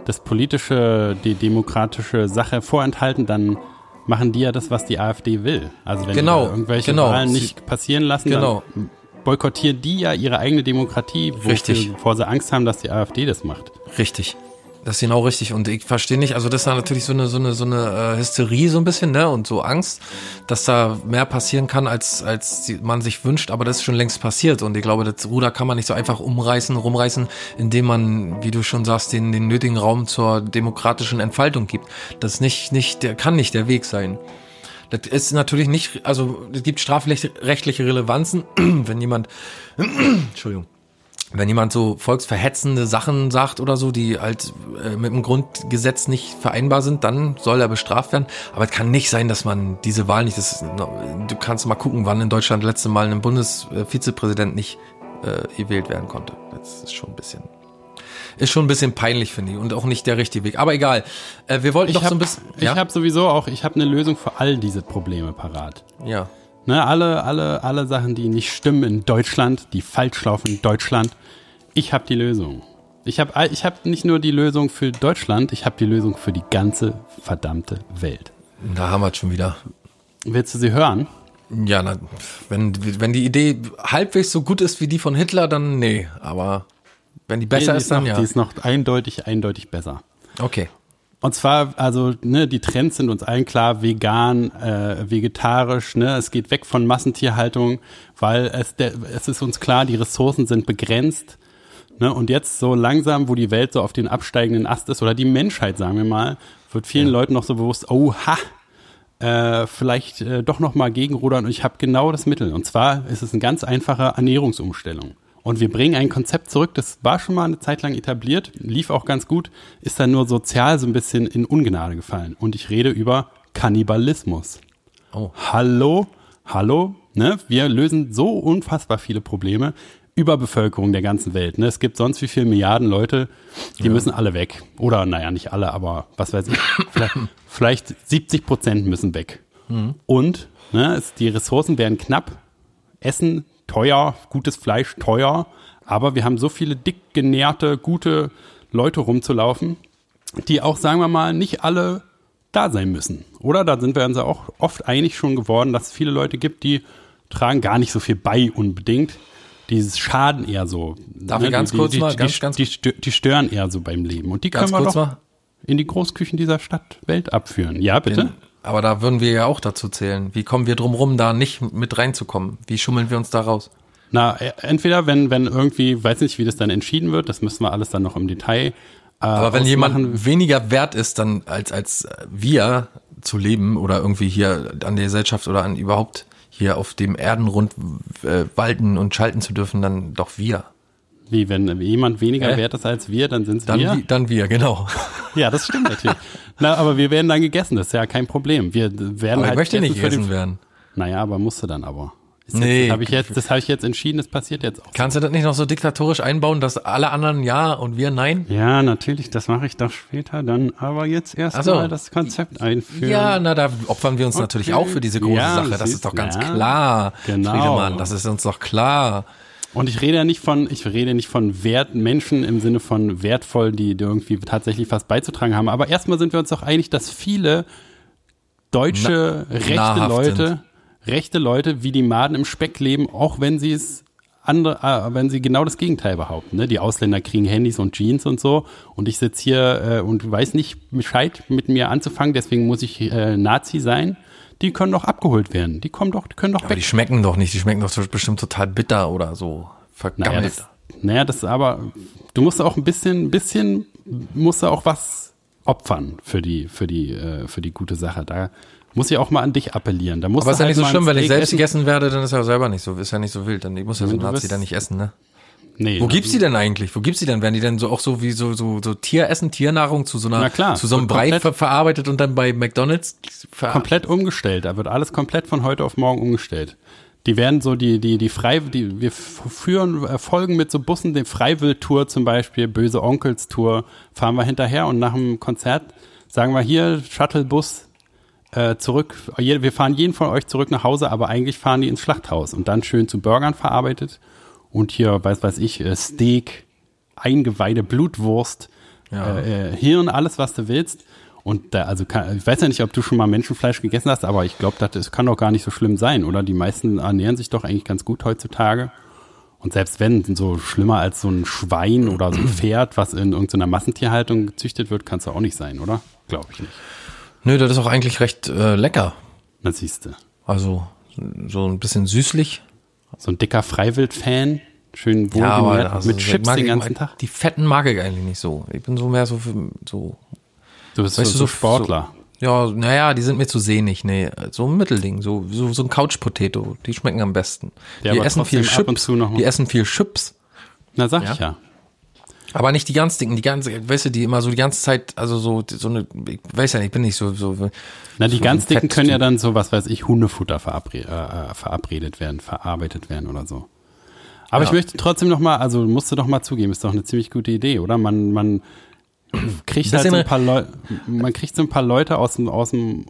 das politische, die demokratische Sache vorenthalten, dann machen die ja das, was die AfD will. Also wenn genau, irgendwelche genau. Wahlen nicht passieren lassen, genau. dann boykottieren die ja ihre eigene Demokratie, Richtig. bevor sie Angst haben, dass die AfD das macht. Richtig. Das ist genau richtig. Und ich verstehe nicht, also das ist natürlich so eine, so eine, so eine äh, Hysterie so ein bisschen, ne? Und so Angst, dass da mehr passieren kann, als, als man sich wünscht, aber das ist schon längst passiert. Und ich glaube, das Ruder kann man nicht so einfach umreißen, rumreißen, indem man, wie du schon sagst, den, den nötigen Raum zur demokratischen Entfaltung gibt. Das nicht, nicht, der kann nicht der Weg sein. Das ist natürlich nicht, also es gibt strafrechtliche Relevanzen, wenn jemand, Entschuldigung, wenn jemand so volksverhetzende Sachen sagt oder so, die halt äh, mit dem Grundgesetz nicht vereinbar sind, dann soll er bestraft werden. Aber es kann nicht sein, dass man diese Wahl nicht, das, du kannst mal gucken, wann in Deutschland letzte Mal ein Bundesvizepräsident nicht äh, gewählt werden konnte. Das ist schon ein bisschen ist schon ein bisschen peinlich, finde ich, und auch nicht der richtige Weg. Aber egal. Äh, wir wollten ich doch hab, so ein bisschen. Ja? Ich habe sowieso auch, ich habe eine Lösung für all diese Probleme parat. Ja. Ne, alle, alle, alle Sachen, die nicht stimmen in Deutschland, die falsch laufen in Deutschland. Ich habe die Lösung. Ich habe ich hab nicht nur die Lösung für Deutschland, ich habe die Lösung für die ganze verdammte Welt. Da haben wir es schon wieder. Willst du sie hören? Ja, na, wenn, wenn die Idee halbwegs so gut ist wie die von Hitler, dann nee. Aber wenn die besser die ist, dann noch, ja. Die ist noch eindeutig, eindeutig besser. Okay. Und zwar, also, ne, die Trends sind uns allen klar, vegan, äh, vegetarisch, ne, es geht weg von Massentierhaltung, weil es, der, es ist uns klar, die Ressourcen sind begrenzt. Ne, und jetzt so langsam, wo die Welt so auf den absteigenden Ast ist, oder die Menschheit, sagen wir mal, wird vielen ja. Leuten noch so bewusst, oh, ha, äh, vielleicht äh, doch noch mal gegenrudern und ich habe genau das Mittel. Und zwar ist es eine ganz einfache Ernährungsumstellung. Und wir bringen ein Konzept zurück, das war schon mal eine Zeit lang etabliert, lief auch ganz gut, ist dann nur sozial so ein bisschen in Ungnade gefallen. Und ich rede über Kannibalismus. Oh. Hallo, hallo, ne? Wir lösen so unfassbar viele Probleme. Überbevölkerung der ganzen Welt. Ne? Es gibt sonst wie viele Milliarden Leute, die ja. müssen alle weg. Oder, naja, nicht alle, aber was weiß ich. vielleicht, vielleicht 70 Prozent müssen weg. Mhm. Und ne, es, die Ressourcen werden knapp. Essen teuer, gutes Fleisch teuer, aber wir haben so viele dick genährte, gute Leute rumzulaufen, die auch, sagen wir mal, nicht alle da sein müssen. Oder da sind wir uns auch oft einig schon geworden, dass es viele Leute gibt, die tragen gar nicht so viel bei unbedingt. Dieses Schaden eher so. Darf ne? ich ganz die, kurz die, mal, die, ganz, ganz die, die, stören eher so beim Leben. Und die können wir doch mal. in die Großküchen dieser Stadt Welt abführen. Ja, bitte? Den, aber da würden wir ja auch dazu zählen. Wie kommen wir drum rum, da nicht mit reinzukommen? Wie schummeln wir uns da raus? Na, e, entweder wenn, wenn irgendwie, weiß nicht, wie das dann entschieden wird, das müssen wir alles dann noch im Detail. Äh, Aber wenn jemand weniger wert ist, dann als, als wir zu leben oder irgendwie hier an der Gesellschaft oder an überhaupt hier auf dem Erdenrund äh, walten und schalten zu dürfen, dann doch wir. Wie, wenn jemand weniger äh? wert ist als wir, dann sind es dann wir? Dann wir, genau. ja, das stimmt natürlich. Na, aber wir werden dann gegessen, das ist ja kein Problem. Wir werden aber halt ich möchte nicht gegessen werden. Naja, aber musste dann aber. Ist Nee. Hab ich jetzt, das habe ich jetzt entschieden, das passiert jetzt auch. Kannst du das nicht noch so diktatorisch einbauen, dass alle anderen ja und wir nein? Ja, natürlich, das mache ich doch später dann, aber jetzt erst Ach so. mal das Konzept einführen. Ja, na, da opfern wir uns natürlich auch für diese große Ja, Sache. Das ist doch ganz ja. klar. Genau. Friedemann, das ist uns doch klar. Und ich rede ja nicht von, ich rede nicht von Wert, Menschen im Sinne von wertvoll, die, die irgendwie tatsächlich was beizutragen haben. Aber erstmal sind wir uns doch einig, dass viele deutsche rechte nahrhaft Leute, rechte Leute wie die Maden im Speck leben, auch wenn sie es andere, äh, wenn sie genau das Gegenteil behaupten. Ne? Die Ausländer kriegen Handys und Jeans und so. Und ich sitze hier äh, und weiß nicht Bescheid mit mir anzufangen, deswegen muss ich äh, Nazi sein. Die können doch abgeholt werden. Die kommen doch, die können doch Aber weg. die schmecken doch nicht. Die schmecken doch bestimmt total bitter oder so. Naja, Vergammelt. das, naja, das ist aber, du musst auch ein bisschen, bisschen, musst du auch was opfern für die, für die, äh, für die gute Sache. Da muss ich auch mal an dich appellieren. Da musst Aber ist ja halt nicht so ein schlimm, wenn ich selbst essen. gegessen werde, dann ist ja selber nicht so, ist ja nicht so wild. Dann ich muss ja so du Nazi da nicht essen, ne? Nee, Wo gibt's die denn eigentlich? Wo gibt's die denn? Werden die denn so auch so wie so so so Tieressen, Tiernahrung zu so einer Na klar, zu so einem Brei ver verarbeitet und dann bei McDonald's komplett umgestellt. Da wird alles komplett von heute auf morgen umgestellt. Die werden so die, die, die Frei, die, wir führen äh, Folgen mit so Bussen, den Freiwild-Tour zum Beispiel, Böse Onkels-Tour, fahren wir hinterher und nach dem Konzert sagen wir hier, Shuttlebus, äh, zurück, wir fahren jeden von euch zurück nach Hause, aber eigentlich fahren die ins Schlachthaus und dann schön zu Burgern verarbeitet und hier, weiß weiß ich, äh, Steak, Eingeweide, Blutwurst, Ja. äh, äh, Hirn, alles, was du willst. Und da, also kann, ich weiß ja nicht, ob du schon mal Menschenfleisch gegessen hast, aber ich glaube, das kann doch gar nicht so schlimm sein, oder? Die meisten ernähren sich doch eigentlich ganz gut heutzutage. Und selbst wenn so schlimmer als so ein Schwein oder so ein Pferd, was in irgendeiner Massentierhaltung gezüchtet wird, kann es doch auch nicht sein, oder? Glaube ich nicht. Nö, das ist auch eigentlich recht äh, lecker. Das siehst du. Also so ein bisschen süßlich. So ein dicker Freiwild-Fan, schön Ja, wohlgenährt, also, mit Chips den ich- ganzen Tag. Die fetten mag ich eigentlich nicht so. Ich bin so mehr so für, so Du bist Weißt so, du, so so- Sportler. Ja, naja, die sind mir zu sehnig. Nee, so ein Mittelding, so, so, so ein Couch-Potato. Die schmecken am besten. Ja, die essen viel Chips. Die essen viel Chips. Na, sag Ja. ich ja. Aber nicht die ganz dicken, die ganze, weißt du, die immer so die ganze Zeit, also so, so eine, ich weiß ja nicht, ich bin nicht so, so. Na, die so ganz dicken können ja dann so, was weiß ich, Hundefutter verabre äh, äh, verabredet werden, verarbeitet werden oder so. Aber Ja. ich möchte trotzdem noch mal, also musst du doch mal zugeben, ist doch eine ziemlich gute Idee, oder? Man, man kriegt halt so ein paar Leute, man kriegt so ein paar Leute aus dem, aus dem,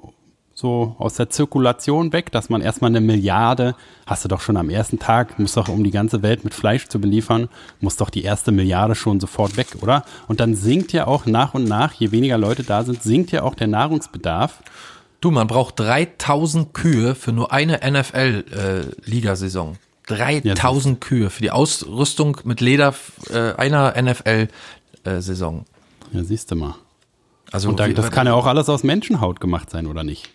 so aus der Zirkulation weg, dass man erstmal eine Milliarde, hast du doch schon am ersten Tag, muss doch, um die ganze Welt mit Fleisch zu beliefern, muss doch die erste Milliarde schon sofort weg, oder? Und dann sinkt ja auch nach und nach, je weniger Leute da sind, sinkt ja auch der Nahrungsbedarf. Du, man braucht 3000 Kühe für nur eine NFL-Ligasaison. 3000 Kühe für die Ausrüstung mit Leder äh, einer NFL-Saison. Ja, siehst du mal. Also Und da, das kann ja auch alles aus Menschenhaut gemacht sein, oder nicht?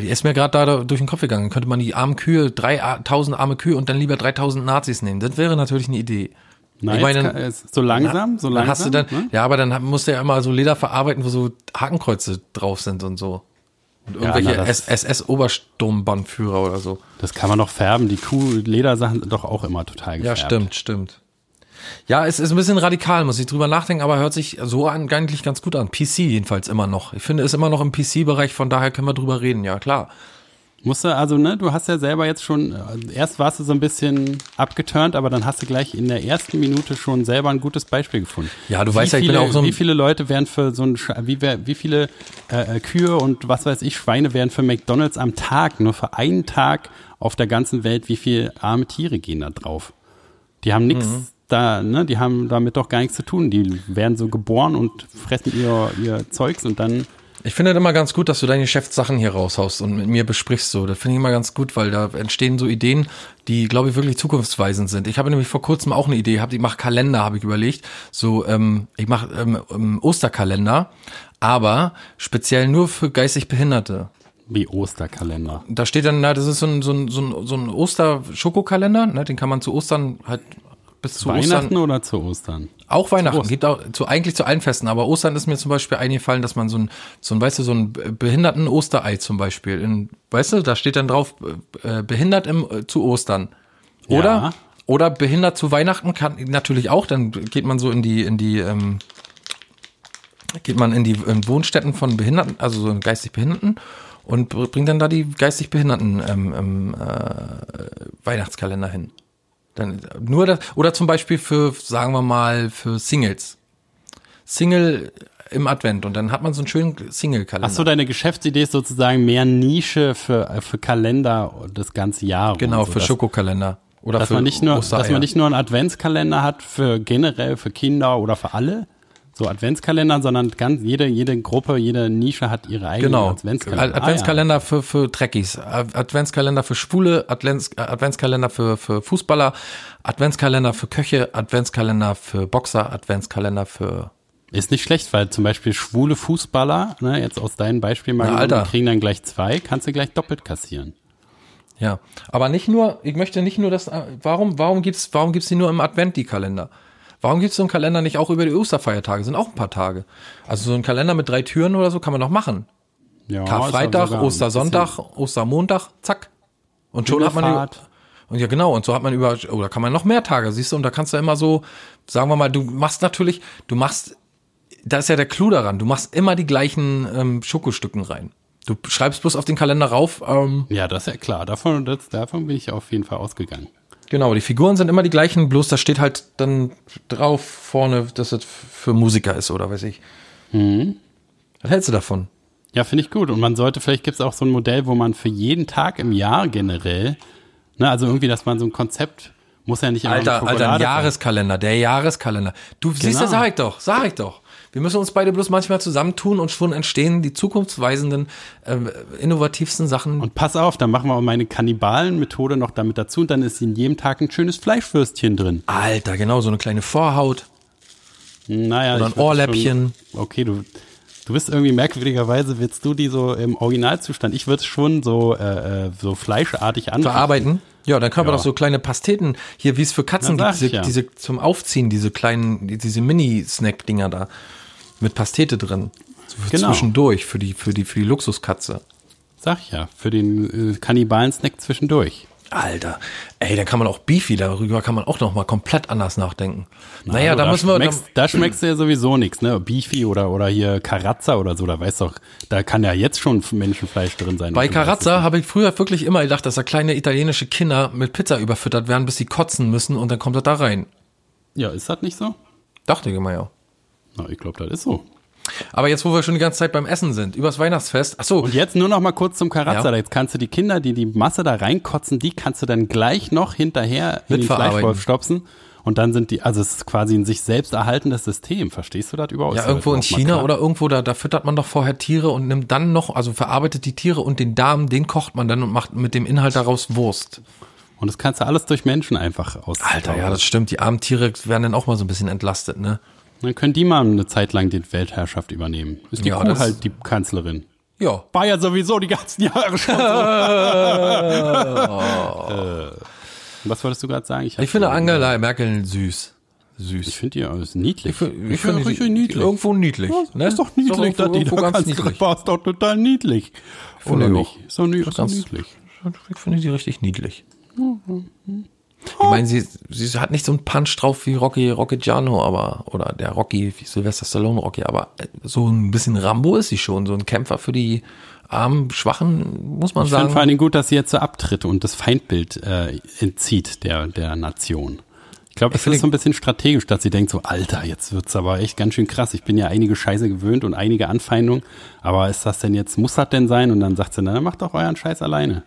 Die ist mir gerade da, durch den Kopf gegangen. Könnte man die armen Kühe, 3000 arme Kühe und dann lieber 3000 Nazis nehmen. Das wäre natürlich eine Idee. Na, Ich meine, kann, so langsam, so langsam. hast du dann, ne? ja, aber dann musst du ja immer so Leder verarbeiten, wo so Hakenkreuze drauf sind und so. Und irgendwelche das- SS-Obersturmbannführer oder so. Das kann man doch färben. Die Kuh-Ledersachen sind doch auch immer total Ja, gefärbt. stimmt, stimmt. Ja, es ist ein bisschen radikal, muss ich drüber nachdenken, aber hört sich so an, eigentlich ganz gut an. PC jedenfalls immer noch. Ich finde, es ist immer noch im PC-Bereich, von daher können wir drüber reden, ja klar. Musst du, also, ne, du hast ja selber jetzt schon, äh, erst warst du so ein bisschen abgeturnt, aber dann hast du gleich in der ersten Minute schon selber ein gutes Beispiel gefunden. Ja, du wie weißt ja, ich bin viele, auch so ein- Wie viele Leute werden für so ein, wie, wie viele äh, äh, Kühe und was weiß ich, Schweine werden für McDonalds am Tag, nur für einen Tag auf der ganzen Welt, wie viele arme Tiere gehen da drauf? Die haben nichts Mhm. Da, ne, die haben damit doch gar nichts zu tun. Die werden so geboren und fressen ihr, ihr Zeugs und dann Ich finde es immer ganz gut, dass du deine Geschäftssachen hier raushaust und mit mir besprichst so. Das finde ich immer ganz gut, weil da entstehen so Ideen, die, glaube ich, wirklich zukunftsweisend sind. Ich habe nämlich vor kurzem auch eine Idee gehabt. Ich mache Kalender, habe ich überlegt. So, ähm, ich mache ähm, ähm, Osterkalender, aber speziell nur für geistig Behinderte. wie Osterkalender. Da steht dann, na, das ist so ein, so ein, so ein, so ein Oster-Schokokalender, ne? Den kann man zu Ostern halt bis zu Weihnachten Ostern. oder zu Ostern? Auch Weihnachten, Ostern. gibt auch zu, eigentlich zu allen Festen, aber Ostern ist mir zum Beispiel eingefallen, dass man so ein, so ein, weißt du, so ein behinderten Osterei zum Beispiel, in, weißt du, da steht dann drauf, äh, behindert im, äh, zu Ostern. Oder, Ja. oder behindert zu Weihnachten kann natürlich auch, dann geht man so in die, in die, ähm, geht man in die in Wohnstätten von Behinderten, also so geistig Behinderten und br- bringt dann da die geistig Behinderten ähm, ähm, äh, Weihnachtskalender hin. Dann nur das, oder zum Beispiel für, sagen wir mal, für Singles. Single im Advent und dann hat man so einen schönen Single-Kalender. Ach so, deine Geschäftsidee ist sozusagen mehr Nische für, äh, für Kalender das ganze Jahr. genau, so, für dass- Schokokalender. Oder Dass für man, nicht nur, Ostereier. dass man nicht nur einen Adventskalender hat für generell für Kinder oder für alle, so Adventskalender, sondern ganz, jede, jede Gruppe, jede Nische hat ihre eigenen Genau. Adventskalender. Ad- Adventskalender für, für Trekkies, Ad- Adventskalender für Schwule, Advents, Adventskalender für, für Fußballer, Adventskalender für Köche, Adventskalender für Boxer, Adventskalender für. Ah, ja. Ist nicht schlecht, weil zum Beispiel schwule Fußballer, ne, jetzt aus deinem Beispiel mal, Na, Alter. die kriegen dann gleich zwei, kannst du gleich doppelt kassieren. Ja. Aber nicht nur, ich möchte nicht nur das, äh, warum, warum gibt's, warum gibt's die nur im Advent, die Kalender? Warum gibt's so einen Kalender nicht auch über die Osterfeiertage? Sind auch ein paar Tage. Also so ein Kalender mit drei Türen oder so kann man noch machen. Ja, Karfreitag, Ostersonntag, Ostermontag, zack. Und schon hat man über, und ja genau, und so hat man über oder kann man noch mehr Tage, siehst du, und da kannst du immer so, sagen wir mal, du machst natürlich, du machst da ist ja der Clou daran, du machst immer die gleichen ähm, Schokostücken rein. Du schreibst bloß auf den Kalender rauf, ähm, Ja, das ist ja klar. Davon, das, davon bin ich auf jeden Fall ausgegangen. Genau, die Figuren sind immer die gleichen, bloß da steht halt dann drauf vorne, dass das für Musiker ist oder weiß ich. Was hältst du davon? Ja, finde ich gut. Und man sollte, vielleicht gibt es auch so ein Modell, wo man für jeden Tag im Jahr generell, ne, also irgendwie, dass man so ein Konzept, muss ja nicht immer Alter, Alter, ein. Jahreskalender, der Jahreskalender. Du siehst, Genau. das sag ich doch, sag ich doch. Wir müssen uns beide bloß manchmal zusammentun und schon entstehen die zukunftsweisenden, ähm, innovativsten Sachen. Und pass auf, dann machen wir auch meine Kannibalen-Methode noch damit dazu und dann ist in jedem Tag ein schönes Fleischwürstchen drin. Alter, genau, so eine kleine Vorhaut. Naja, Oder ein Ohrläppchen. Schon, okay, du, du bist irgendwie merkwürdigerweise, willst du die so im Originalzustand? Ich würde es schon so, äh, äh, so fleischartig anbieten. Verarbeiten. Ja, dann können wir Ja. doch so kleine Pasteten, hier wie es für Katzen gibt, diese, ja. diese zum Aufziehen, diese kleinen, diese Mini-Snack-Dinger da. Mit Pastete drin. So Genau. Zwischendurch, für die, für die, für die Luxuskatze. Sag ja, für den äh, Kannibalen-Snack zwischendurch. Alter, ey, da kann man auch Beefy, darüber kann man auch noch mal komplett anders nachdenken. naja, Also da müssen wir, da, da schmeckst du ja sowieso nichts, ne? Beefy oder, oder hier Karazza oder so, da weißt doch, da kann ja jetzt schon Menschenfleisch drin sein. bei du Carazza habe ich früher wirklich immer gedacht, dass da kleine italienische Kinder mit Pizza überfüttert werden, bis sie kotzen müssen und dann kommt das da rein. Ja, ist das nicht so? Dachte ich immer ja. Na, ich glaube, das ist so. Aber jetzt, wo wir schon die ganze Zeit beim Essen sind, übers Weihnachtsfest, ach so, Und jetzt nur noch mal kurz zum Karazza. Ja. Jetzt kannst du die Kinder, die die Masse da reinkotzen, die kannst du dann gleich noch hinterher in den. Fleischwolf stopsen. Und dann sind die, also es ist quasi ein sich selbst erhaltendes System. Verstehst du das überhaupt? ja, irgendwo in China oder irgendwo, da, da füttert man doch vorher Tiere und nimmt dann noch, also verarbeitet die Tiere und den Darm, den kocht man dann und macht mit dem Inhalt daraus Wurst. Und das kannst du alles durch Menschen einfach aus. Alter, ja, das stimmt. Die armen Tiere werden dann auch mal so ein bisschen entlastet, ne? Dann können die mal eine Zeit lang die Weltherrschaft übernehmen. Ist die Ja, Kuh halt die Kanzlerin. Ja. War ja sowieso die ganzen Jahre schon so. äh, was wolltest du gerade sagen? Ich finde hab's- Angela Merkel süß. Ich Süß. finde die alles niedlich. Ich, find- ich finde finde richtig die, niedlich. Irgendwo niedlich. ne? Ist doch niedlich, die irgendwo da ganz ganz niedlich. War ist doch total niedlich. finde Oder ich nicht? Ist doch, nie, ist doch niedlich. Ich finde die richtig niedlich. Ich meine, sie, sie hat nicht so einen Punch drauf wie Rocky, Rocky Giano, aber, oder der Rocky, wie Sylvester Stallone Rocky, aber äh, so ein bisschen Rambo ist sie schon, so ein Kämpfer für die armen, Schwachen, muss man Ich finde sagen. vor allen Dingen gut, dass sie jetzt so abtritt und das Feindbild äh, entzieht der, der Nation. Ich glaube, es finde- ist so ein bisschen strategisch, dass sie denkt so, Alter, jetzt wird's aber echt ganz schön krass. Ich bin ja einige Scheiße gewöhnt und einige Anfeindungen, aber ist das denn jetzt, muss das denn sein? Und dann sagt sie, na, dann macht doch euren Scheiß alleine.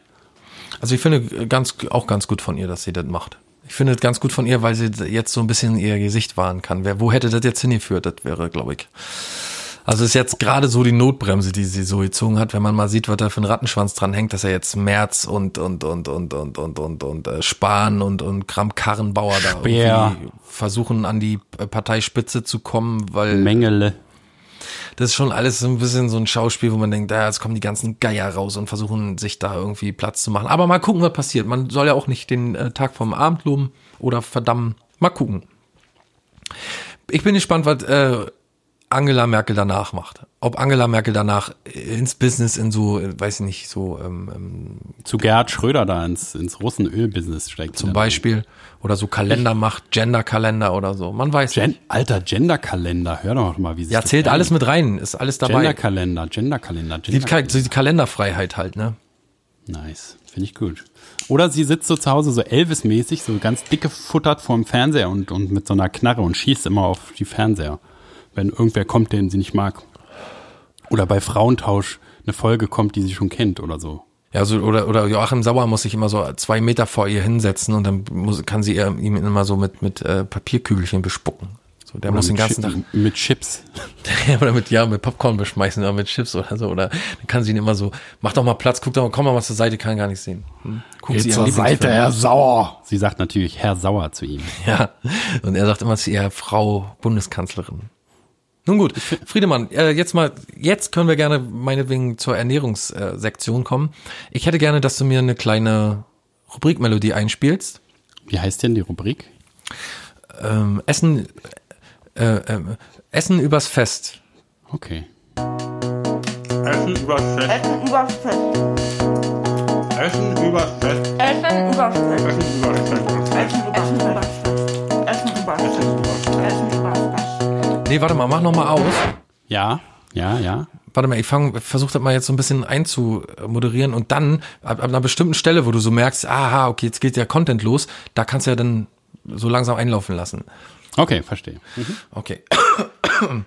Also ich finde ganz, auch ganz gut von ihr, dass sie das macht. Ich finde es ganz gut von ihr, weil sie jetzt so ein bisschen ihr Gesicht wahren kann. Wer, wo hätte das jetzt hingeführt? Das wäre, glaube ich. Also ist jetzt gerade so die Notbremse, die sie so gezogen hat, wenn man mal sieht, was da für ein Rattenschwanz dran hängt, dass er jetzt Merz und und und und und und und und äh, Spahn und und Kram Karrenbauer da irgendwie versuchen an die Parteispitze zu kommen, weil Mengele. Das ist schon alles so ein bisschen so ein Schauspiel, wo man denkt, ja, jetzt kommen die ganzen Geier raus und versuchen sich da irgendwie Platz zu machen. Aber mal gucken, was passiert. Man soll ja auch nicht den äh, Tag vom Abend loben oder verdammen. Mal gucken. Ich bin gespannt, was äh, Angela Merkel danach macht. Ob Angela Merkel danach ins Business in so, weiß ich nicht, so ähm, ähm, Zu Gerhard Schröder da ins, ins Russen-Öl-Business steigt. zum Beispiel oder so Kalender macht, Gender-Kalender oder so. Man weiß Gen nicht. Alter, Genderkalender, hör doch mal, wie sich Ja, zählt alles mit rein, ist alles dabei. Genderkalender, Genderkalender, Die, Ka Genderkalender. die Kalenderfreiheit halt, ne? Nice, finde ich gut. Oder sie sitzt so zu Hause so Elvis-mäßig, so ganz dicke futtert vorm Fernseher und, und mit so einer Knarre und schießt immer auf die Fernseher, wenn irgendwer kommt, den sie nicht mag. Oder bei Frauentausch eine Folge kommt, die sie schon kennt oder so. Ja, so, oder, oder Joachim Sauer muss sich immer so zwei Meter vor ihr hinsetzen und dann muss, kann sie ihr, ihm immer so mit, mit äh, Papierkügelchen bespucken. So, der muss den mit, ganzen Tag, mit Chips. oder mit, ja, mit Popcorn beschmeißen oder mit Chips oder so. Oder dann kann sie ihn immer so, mach doch mal Platz, guck doch mal, komm mal mal zur Seite, kann gar nicht sehen. Hm? Guckt sie ihren Lieblingsfilm an. Sauer. Sie sagt natürlich Herr Sauer zu ihm. Ja, und er sagt immer zu ihr, Frau Bundeskanzlerin. Nun gut, Friedemann, äh, jetzt mal, jetzt können wir gerne meinetwegen zur Ernährungssektion kommen. Ich hätte gerne, dass du mir eine kleine Rubrikmelodie einspielst. Wie heißt denn die Rubrik? Ähm, Essen, äh, äh, Essen übers Fest. Okay. Essen übers Fest. Essen übers Fest. Essen übers Fest. Essen übers Fest. Essen übers Fest. Essen übers Fest. Essen übers Fest. Essen übers Fest. Nee, warte mal, mach noch mal aus. Ja, ja, ja. Warte mal, ich versuche das mal jetzt so ein bisschen einzumoderieren und dann ab, ab einer bestimmten Stelle, wo du so merkst, aha, okay, jetzt geht der Content los, da kannst du ja dann so langsam einlaufen lassen. Okay, verstehe. Okay.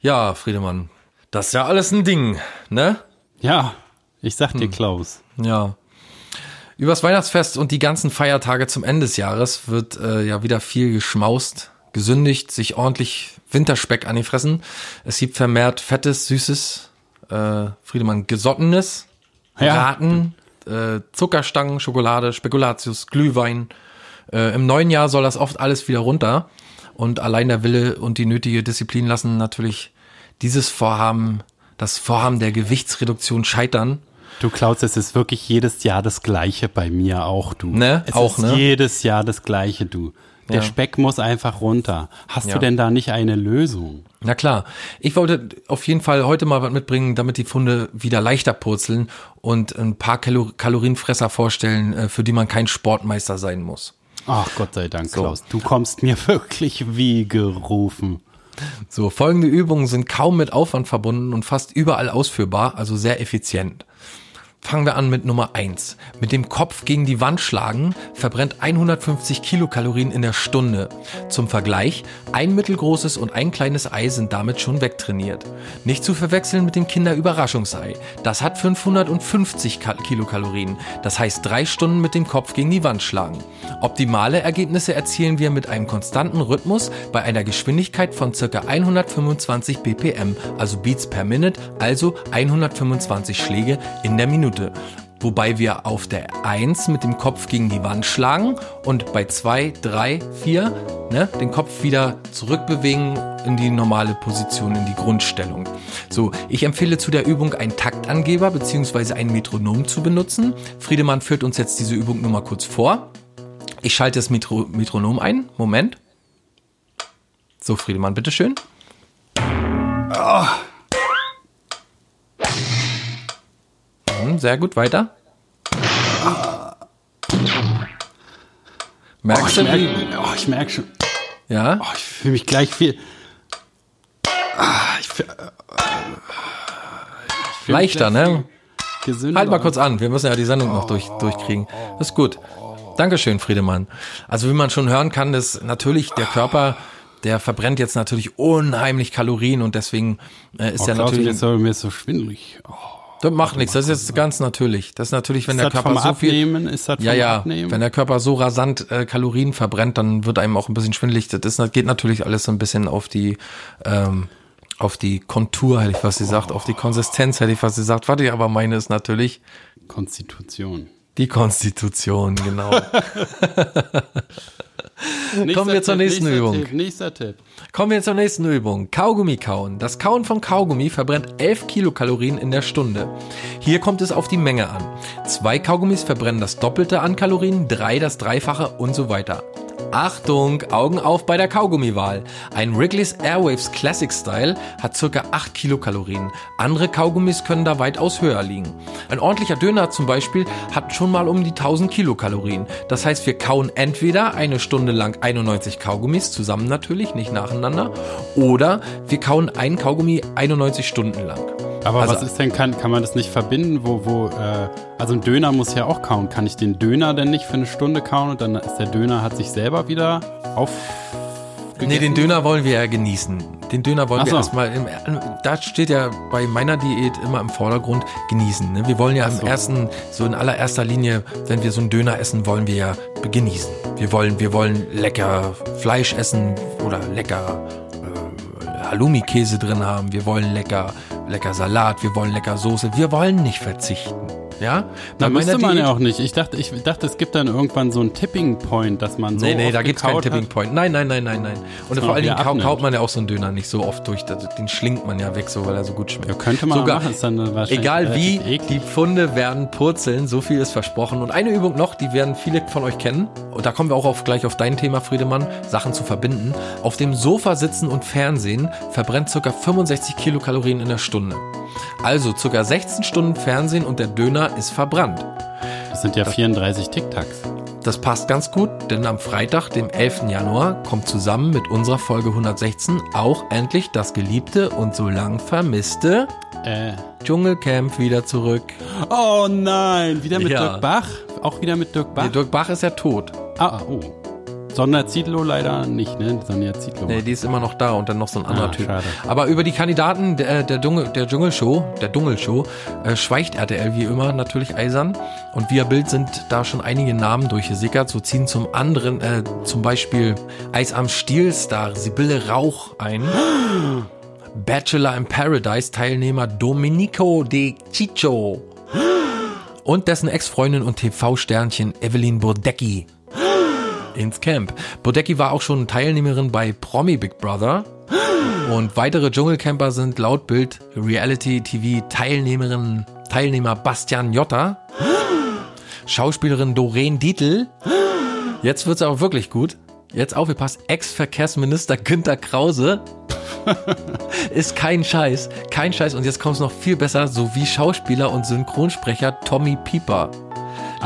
Ja, Friedemann, das ist ja alles ein Ding, ne? Ja, ich sag Hm. dir, Klaus. Ja. Übers Weihnachtsfest und die ganzen Feiertage zum Ende des Jahres wird äh, ja wieder viel geschmaust, gesündigt, sich ordentlich Winterspeck angefressen. Es gibt vermehrt fettes, süßes, äh, Friedemann, gesottenes, Ja. Äh, Zuckerstangen, Schokolade, Spekulatius, Glühwein. Äh, Im neuen Jahr soll das oft alles wieder runter. Und allein der Wille und die nötige Disziplin lassen natürlich dieses Vorhaben, das Vorhaben der Gewichtsreduktion scheitern. Du Klaus, es ist wirklich jedes Jahr das Gleiche bei mir auch, du. Ne? Es Auch, ist ne? jedes Jahr das Gleiche, du. Der Ja. Speck muss einfach runter. Hast Ja. du denn da nicht eine Lösung? Na klar. Ich wollte auf jeden Fall heute mal was mitbringen, damit die Funde wieder leichter purzeln und ein paar Kalor Kalorienfresser vorstellen, äh, für die man kein Sportmeister sein muss. Ach Gott sei Dank, Klaus. Du kommst mir wirklich wie gerufen. So, folgende Übungen sind kaum mit Aufwand verbunden und fast überall ausführbar, also sehr effizient. Fangen wir an mit Nummer eins. Mit dem Kopf gegen die Wand schlagen verbrennt 150 Kilokalorien in der Stunde. Zum Vergleich, ein mittelgroßes und ein kleines Ei sind damit schon wegtrainiert. Nicht zu verwechseln mit dem Kinderüberraschungsei. Das hat 550 Kal- Kilokalorien. Das heißt drei Stunden mit dem Kopf gegen die Wand schlagen. Optimale Ergebnisse erzielen wir mit einem konstanten Rhythmus bei einer Geschwindigkeit von ca. 125 BPM, also Beats per Minute, also 125 Schläge in der Minute. Wobei wir auf der 1 mit dem Kopf gegen die Wand schlagen und bei 2, 3, 4 ne, den Kopf wieder zurückbewegen in die normale Position, in die Grundstellung. So, ich empfehle zu der Übung einen Taktangeber bzw. ein Metronom zu benutzen. Friedemann führt uns jetzt diese Übung nur mal kurz vor. Ich schalte das Metro Metronom ein. Moment. So, Friedemann, bitteschön. Sehr gut, weiter. Merkst ich du, merke wie, oh, ich merk schon. ja? Oh, ich fühle mich gleich viel. Ah, ich ich Leichter, ne? Gesünder. Halt mal kurz an, wir müssen ja die Sendung noch durch, durchkriegen. Das ist gut. Dankeschön, Friedemann. Also wie man schon hören kann, ist natürlich der Körper, der verbrennt jetzt natürlich unheimlich Kalorien und deswegen äh, ist Oh, Klaus, natürlich. mir ist, so- mir so schwindelig. Oh, Das macht nichts, das ist jetzt ganz natürlich. Das ist natürlich, wenn ist der Körper so viel. Abnehmen? Ist das Ja, ja. Abnehmen? Wenn der Körper so rasant äh, Kalorien verbrennt, dann wird einem auch ein bisschen schwindelig. Das ist, geht natürlich alles so ein bisschen auf die, ähm, auf die Kontur, hätte ich fast gesagt, auf die Konsistenz, hätte ich fast gesagt. Was ich aber meine, ist natürlich Konstitution. die Konstitution, genau. Nächster wir zur Tipp, nächsten nächster Übung. Tipp, nächster Tipp. Kommen wir zur nächsten Übung. Kaugummi kauen. Das Kauen von Kaugummi verbrennt 11 Kilokalorien in der Stunde. Hier kommt es auf die Menge an. Zwei Kaugummis verbrennen das Doppelte an Kalorien, drei das Dreifache und so weiter. Achtung, Augen auf bei der Kaugummiwahl. Ein Wrigley's Airwaves Classic Style hat circa 8 Kilokalorien. Andere Kaugummis können da weitaus höher liegen. Ein ordentlicher Döner zum Beispiel hat schon mal um die 1000 Kilokalorien. Das heißt, wir kauen entweder eine Stunde lang 91 Kaugummis, zusammen natürlich, nicht nacheinander, oder wir kauen einen Kaugummi 91 Stunden lang. Aber Also- was ist denn, kann, kann man das nicht verbinden, wo, wo, äh, also ein Döner muss ja auch kauen. Kann ich den Döner denn nicht für eine Stunde kauen und dann ist der Döner, hat sich selber wieder auf. Nee, den Döner wollen wir ja genießen. Den Döner wollen Ach wir so. erstmal, im, da steht ja bei meiner Diät immer im Vordergrund genießen. Ne? Wir wollen ja im so. ersten, so in allererster Linie, wenn wir so einen Döner essen, wollen wir ja genießen. Wir wollen, wir wollen lecker Fleisch essen oder lecker Halloumi-Käse drin haben. Wir wollen lecker, lecker Salat. Wir wollen lecker Soße. Wir wollen nicht verzichten. Ja? Da müsste man Diät- ja auch nicht. Ich dachte, ich dachte, es gibt dann irgendwann so einen Tipping Point, dass man so. Nee, nee, da gibt's keinen gekaut hat. Tipping Point. Nein, nein, nein, nein, nein. Und vor allen Dingen abnimmt. kaut man ja auch so einen Döner nicht so oft durch. Den schlingt man ja weg, so weil er so gut schmeckt. Ja, könnte man Sogar, machen, ist dann wahrscheinlich Egal wie, eklig. die Pfunde werden purzeln, so viel ist versprochen. Und eine Übung noch, die werden viele von euch kennen. Und da kommen wir auch auf, gleich auf dein Thema, Friedemann, Sachen zu verbinden. Auf dem Sofa sitzen und Fernsehen verbrennt ca. 65 Kilokalorien in der Stunde. Also ca. 16 Stunden Fernsehen und der Döner ist verbrannt. Das sind ja 34 Tic-Tacs. Das passt ganz gut, denn am Freitag, dem 11. Januar, kommt zusammen mit unserer Folge 116 auch endlich das geliebte und so lang vermisste Äh. Dschungelcamp wieder zurück. Oh nein, wieder mit Ja. Dirk Bach? Auch wieder mit Dirk Bach? Nee, Dirk Bach ist ja tot. ah, ah, oh. Sonja Zietlow leider nicht, ne? Sonja Zietlow. Nee, die ist immer noch da und dann noch so ein anderer Ah, Typ. schade. Aber über die Kandidaten der, der, Dschungel, der Dschungelshow, der Dschungelshow, äh, schweigt RTL wie immer natürlich eisern. Und via Bild sind da schon einige Namen durchgesickert. So ziehen zum anderen, äh, zum Beispiel Eis am Stiel-Star Sibylle Rauch ein. Bachelor in Paradise Teilnehmer Domenico De Ciccio. Und dessen Ex-Freundin und TV-Sternchen Evelyn Bodecki ins Camp. Bodecki war auch schon Teilnehmerin bei Promi Big Brother. Und weitere Dschungelcamper sind laut Bild Reality TV Teilnehmerin, Teilnehmer Bastian Jotta, Schauspielerin Doreen Dietl. Jetzt wird's aber wirklich gut. Jetzt aufgepasst, Ex-Verkehrsminister Günther Krause. Ist kein Scheiß, kein Scheiß. Und jetzt kommt's noch viel besser, sowie Schauspieler und Synchronsprecher Tommy Pieper.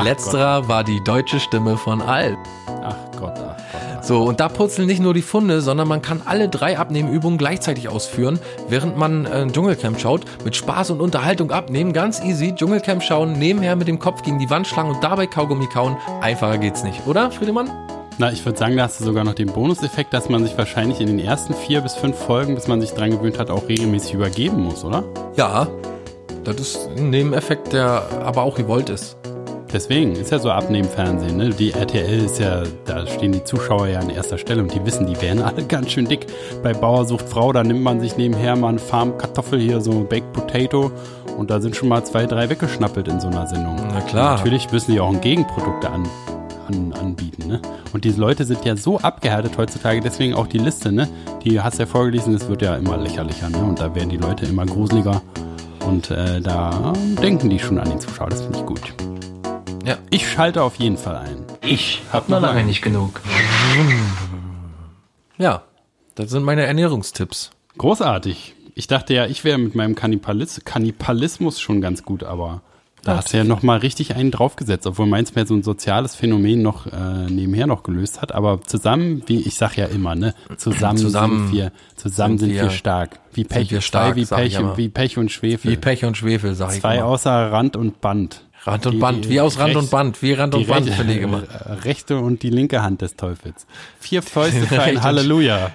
Letzterer war die deutsche Stimme von Alp. Ach Gott, ach Gott. So, und da purzeln nicht nur die Funde, sondern man kann alle drei Abnehmübungen gleichzeitig ausführen, während man äh, Dschungelcamp schaut. Mit Spaß und Unterhaltung abnehmen, ganz easy. Dschungelcamp schauen, nebenher mit dem Kopf gegen die Wand schlagen und dabei Kaugummi kauen. Einfacher geht's nicht, oder, Friedemann? Na, ich würde sagen, da hast du sogar noch den Bonuseffekt, dass man sich wahrscheinlich in den ersten vier bis fünf Folgen, bis man sich dran gewöhnt hat, auch regelmäßig übergeben muss, oder? Ja. Das ist ein Nebeneffekt, der aber auch gewollt ist. Deswegen ist ja so Abnehmen-Fernsehen, ne? Die RTL ist ja, da stehen die Zuschauer ja an erster Stelle und die wissen, die werden alle ganz schön dick. Bei Bauer sucht Frau, da nimmt man sich nebenher mal eine Farm Kartoffel hier, so ein Baked Potato und da sind schon mal zwei, drei weggeschnappelt in so einer Sendung. Na klar. Und natürlich müssen die auch ein Gegenprodukte an, an, anbieten, ne? Und diese Leute sind ja so abgehärtet heutzutage, deswegen auch die Liste, ne? Die hast du ja vorgelesen, es wird ja immer lächerlicher, ne? Und da werden die Leute immer gruseliger und äh, da denken die schon an den Zuschauer, das finde ich gut. Ja. Ich schalte auf jeden Fall ein. Ich hab noch lange nicht genug. Ja. Das sind meine Ernährungstipps. Großartig. Ich dachte ja, ich wäre mit meinem Kannibalis Kannibalismus schon ganz gut, aber da hast du ja noch mal richtig einen draufgesetzt, obwohl meins mehr so ein soziales Phänomen noch äh, nebenher noch gelöst hat. Aber zusammen, wie ich sag ja immer, ne, zusammen, Zusammen sind wir, zusammen sind sind, wir, wir- stark. Wie Pech, wir zwei stark, wie Pech, wie Pech und Schwefel. Wie Pech und Schwefel, sag ich Zwei immer. außer Rand und Band. Rand und Die- Band, wie aus Rand und rechts- Band, wie Rand und Band, rechte- finde ich immer. äh, Rechte und die linke Hand des Teufels. Vier Fäuste für ein und- Halleluja.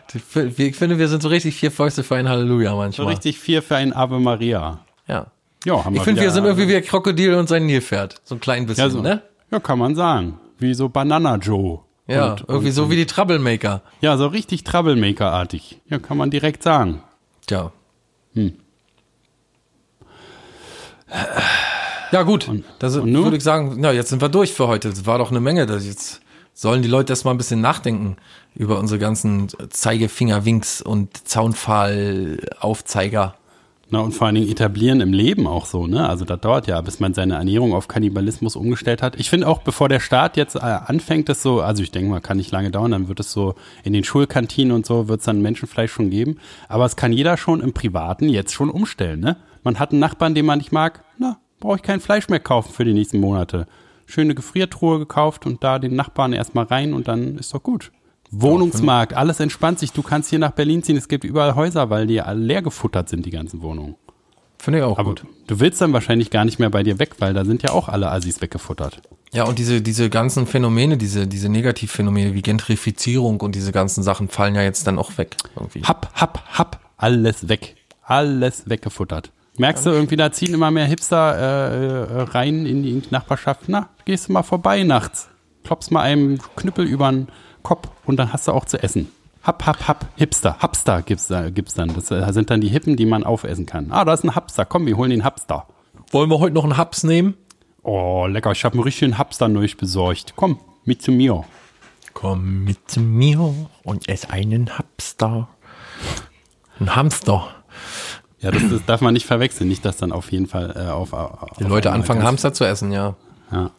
Ich finde, wir sind so richtig vier Fäuste für ein Halleluja So manchmal. richtig vier für ein Ave Maria. Ja. Ja, haben Ich wir finde, wir sind irgendwie wie ein Krokodil und sein Nilpferd. So ein klein bisschen, ja, so, ne? ja, kann man sagen. Wie so Banana Joe. Ja, Und- irgendwie und- so wie die Troublemaker. Ja, so richtig Troublemaker-artig. Ja, kann man direkt sagen. Tja. Ja, gut. Da sind- und würde ich sagen, ja, jetzt sind wir durch für heute. Das war doch eine Menge. Das jetzt sollen die Leute erstmal ein bisschen nachdenken über unsere ganzen Zeigefinger-Winks und Zaunpfahl-Aufzeiger. Na, und vor allen Dingen etablieren im Leben auch so, ne? Also das dauert ja, bis man seine Ernährung auf Kannibalismus umgestellt hat. Ich finde auch, bevor der Staat jetzt äh, anfängt, das so, also ich denke mal, kann nicht lange dauern, dann wird es so in den Schulkantinen und so, wird es dann Menschenfleisch schon geben. Aber es kann jeder schon im Privaten jetzt schon umstellen, ne? Man hat einen Nachbarn, den man nicht mag, na, brauche ich kein Fleisch mehr kaufen für die nächsten Monate. Schöne Gefriertruhe gekauft und da den Nachbarn erstmal rein und dann ist doch gut. Wohnungsmarkt, alles entspannt sich. Du kannst hier nach Berlin ziehen. Es gibt überall Häuser, weil die alle leer gefuttert sind, die ganzen Wohnungen. Finde ich auch Aber gut. du willst dann wahrscheinlich gar nicht mehr bei dir weg, weil da sind ja auch alle Assis weggefuttert. Ja, und diese, diese ganzen Phänomene, diese, diese Negativphänomene wie Gentrifizierung und diese ganzen Sachen fallen ja jetzt dann auch weg. Irgendwie. Happ, happ, happ, alles weg. Alles weggefuttert. Merkst du irgendwie, da ziehen immer mehr Hipster äh, äh, rein in die, Nachbarschaft. Na, gehst du mal vorbei nachts. Klopfst mal einem Knüppel übern Kopf und dann hast du auch zu essen. Happ, happ, happ, Hipster, Hapster gibt's, da, gibt's dann. Das äh, sind dann die Hippen, die man aufessen kann. Ah, da ist ein Hapster. Komm, wir holen den Hapster. Wollen wir heute noch einen Haps nehmen? Oh, lecker. Ich habe einen richtigen Hapster neu besorgt. Komm, mit zu mir. Komm mit zu mir und ess einen Hamster. Ein Hamster. Ja, das, das darf man nicht verwechseln. Nicht, dass dann auf jeden Fall äh, auf, auf Die Leute anfangen Hamster zu essen, ja. Ja.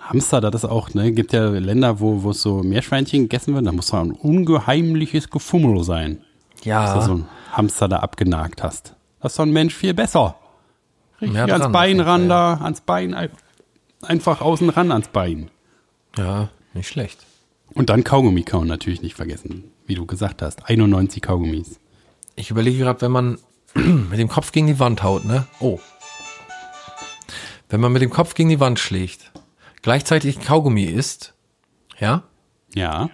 Hamster, das ist auch, ne, gibt ja Länder, wo, wo es so Meerschweinchen gegessen wird, da muss da ein ungeheimliches Gefummel sein, dass du Ja, so ein Hamster da abgenagt hast. Das ist doch ein Mensch viel besser. Richtig Mehr ans dran, Bein ran da, ans Bein, ein- einfach außen ran ans Bein. ja, nicht schlecht. Und dann Kaugummi kauen natürlich nicht vergessen, wie du gesagt hast. 91 Kaugummis. Ich überlege gerade, wenn man mit dem Kopf gegen die Wand haut, ne? Oh. Wenn man mit dem Kopf gegen die Wand schlägt, gleichzeitig Kaugummi isst, ja, Ja.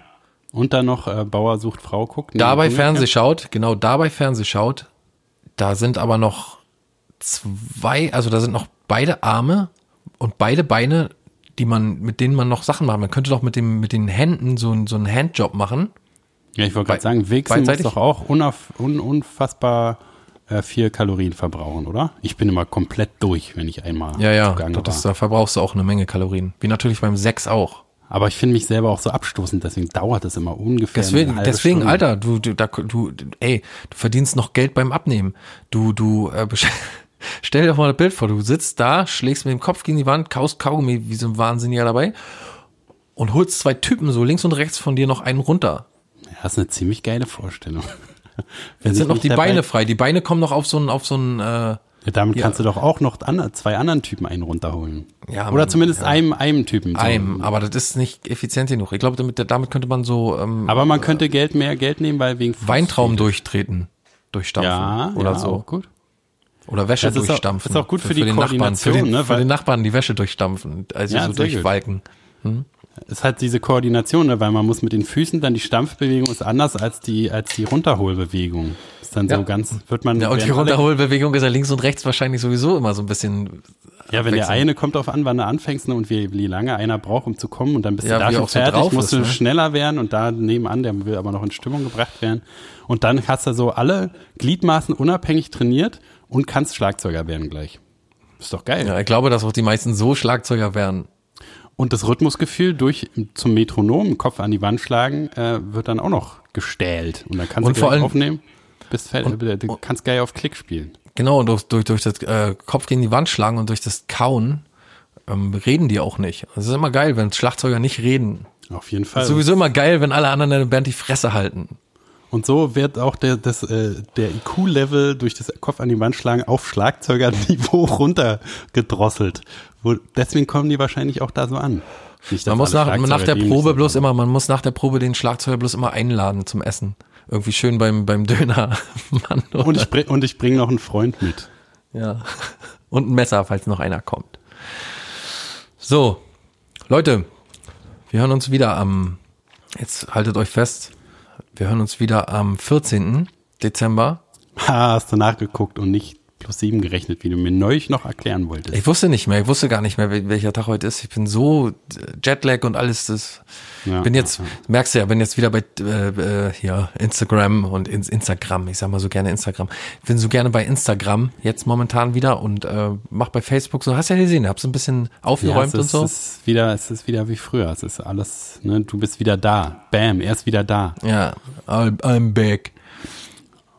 Und dann noch äh, Bauer sucht Frau guckt. nee, dabei. Fernseh schaut, genau dabei Fernseh schaut, da sind aber noch zwei, also da sind noch beide Arme und beide Beine, die man, mit denen man noch Sachen macht. Man könnte doch mit dem, mit den Händen so, ein- so einen Handjob machen. Ja, ich wollte gerade sagen, Wichsen beidseitig? doch auch unauf, un, unfassbar äh, viel Kalorien verbrauchen, oder? Ich bin immer komplett durch, wenn ich einmal Ja, ja, zugange das, war. da verbrauchst du auch eine Menge Kalorien. Wie natürlich beim Sex auch. Aber ich finde mich selber auch so abstoßend, deswegen dauert es immer ungefähr Deswegen, deswegen, Stunde. Alter, du, du, da, du, ey, du verdienst noch Geld beim Abnehmen. Du, du, äh, stell dir doch mal ein Bild vor, du sitzt da, schlägst mit dem Kopf gegen die Wand, kaust Kaugummi wie so ein Wahnsinniger dabei und holst zwei Typen so links und rechts von dir noch einen runter. Ja, das ist eine ziemlich geile Vorstellung. Wenn sind noch die dabei- Beine frei. Die Beine kommen noch auf so einen, auf so einen, äh, Ja, damit Ja. kannst du doch auch noch an, zwei anderen Typen einen runterholen. Ja, Oder man- zumindest ja. einem, einem Typen. So. Eim, aber das ist nicht effizient genug. Ich glaube, damit, damit könnte man so ähm, Aber man könnte Geld mehr Geld nehmen, weil wegen Fußfetisch. durchtreten, durchstampfen Ja, oder ja, so. auch gut. Oder Wäsche Das ist auch- durchstampfen. ist auch gut für die den Nachbarn, für, den, ne, für den Nachbarn die Wäsche durchstampfen, also Ja, so sehr gut. Es hat diese Koordination, ne, weil man muss mit den Füßen dann die Stampfbewegung ist anders als die als die Runterholbewegung. Ist dann Ja. so ganz wird man Ja, und die Runterholbewegung ist ja links und rechts wahrscheinlich sowieso immer so ein bisschen. Ja, wenn der eine kommt auf an, wann du anfängst ne, und wie, wie lange einer braucht, um zu kommen und dann bist Ja, du da schon so fertig, drauf musst ist, du ne? schneller werden und da nebenan, der will aber noch in Stimmung gebracht werden. Und dann hast du so alle Gliedmaßen unabhängig trainiert und kannst Schlagzeuger werden gleich. Ist doch geil. Ja, ich glaube, dass auch die meisten so Schlagzeuger werden. Und das Rhythmusgefühl durch zum Metronom, Kopf an die Wand schlagen, äh, wird dann auch noch gestählt. Und dann kannst Und du vor allem- aufnehmen. Bist fertig, du kannst geil auf Klick spielen. Genau, und durch, durch, durch das äh, Kopf gegen die Wand schlagen und durch das Kauen ähm, reden die auch nicht. Es ist immer geil, wenn Schlagzeuger nicht reden. Auf jeden Fall. Sowieso immer geil, wenn alle anderen in der Band die Fresse halten. Und so wird auch der, das, äh, der IQ-Level durch das Kopf an die Wand schlagen auf Schlagzeugerniveau runtergedrosselt. Wo, deswegen kommen die wahrscheinlich auch da so an. Nicht, Man muss nach, nach der Probe bloß immer, man muss nach der Probe den Schlagzeuger bloß immer einladen zum Essen. Irgendwie schön beim, beim Döner. Mann, Und ich, bring, und ich bringe noch einen Freund mit. Ja. Und ein Messer, falls noch einer kommt. So, Leute, wir hören uns wieder am, jetzt haltet euch fest, wir hören uns wieder am 14. Dezember. Ha, hast du nachgeguckt und nicht plus sieben gerechnet, wie du mir neulich noch erklären wolltest. Ich wusste nicht mehr, ich wusste gar nicht mehr, wel- welcher Tag heute ist. Ich bin so äh, Jetlag und alles das. Ja, bin jetzt, ja, merkst du ja, bin jetzt wieder bei äh, äh, hier Instagram und ins Instagram. Ich sag mal so gerne Instagram. Ich bin so gerne bei Instagram jetzt momentan wieder und äh, mach bei Facebook so. Hast ja gesehen, hab's ein bisschen Ja, aufgeräumt es und ist, so. es ist wieder, es ist wieder wie früher. Es ist alles, ne, du bist wieder da. Bam, er ist wieder da. Ja, I'm, I'm back.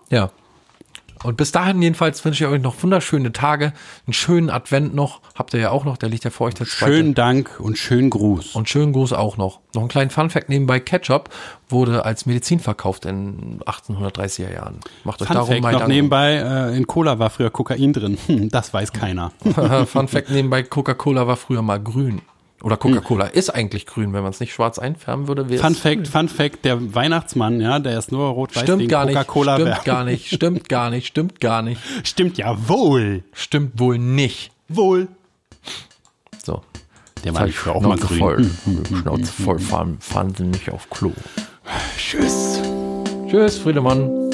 Ja. Und bis dahin jedenfalls wünsche ich euch noch wunderschöne Tage, einen schönen Advent noch. Habt ihr ja auch noch, der liegt ja vor euch der zweite. Schönen Dank und schönen Gruß. Und schönen Gruß auch noch. Noch einen kleinen Funfact nebenbei. Ketchup wurde als Medizin verkauft in 1830er Jahren. Macht euch Fun darum Fact, mal noch Gedanken. nebenbei, äh, in Cola war früher Kokain drin. Hm, das weiß keiner. Fun Fact nebenbei, Coca-Cola war früher mal grün. Oder Coca-Cola ist eigentlich grün, wenn man es nicht schwarz einfärben würde. wäre Fun Fact, Fun Fact, der Weihnachtsmann, ja, der ist nur rot-weiß Stimmt wegen gar nicht, Coca-Cola. stimmt Werbung. gar nicht, stimmt gar nicht, stimmt gar nicht. Stimmt ja wohl. Stimmt wohl nicht. Wohl. So. Der war nicht früher auch mal grün. voll. Schnauze voll, fahren, fahren Sie nicht auf Klo. Tschüss. Tschüss, Friedemann.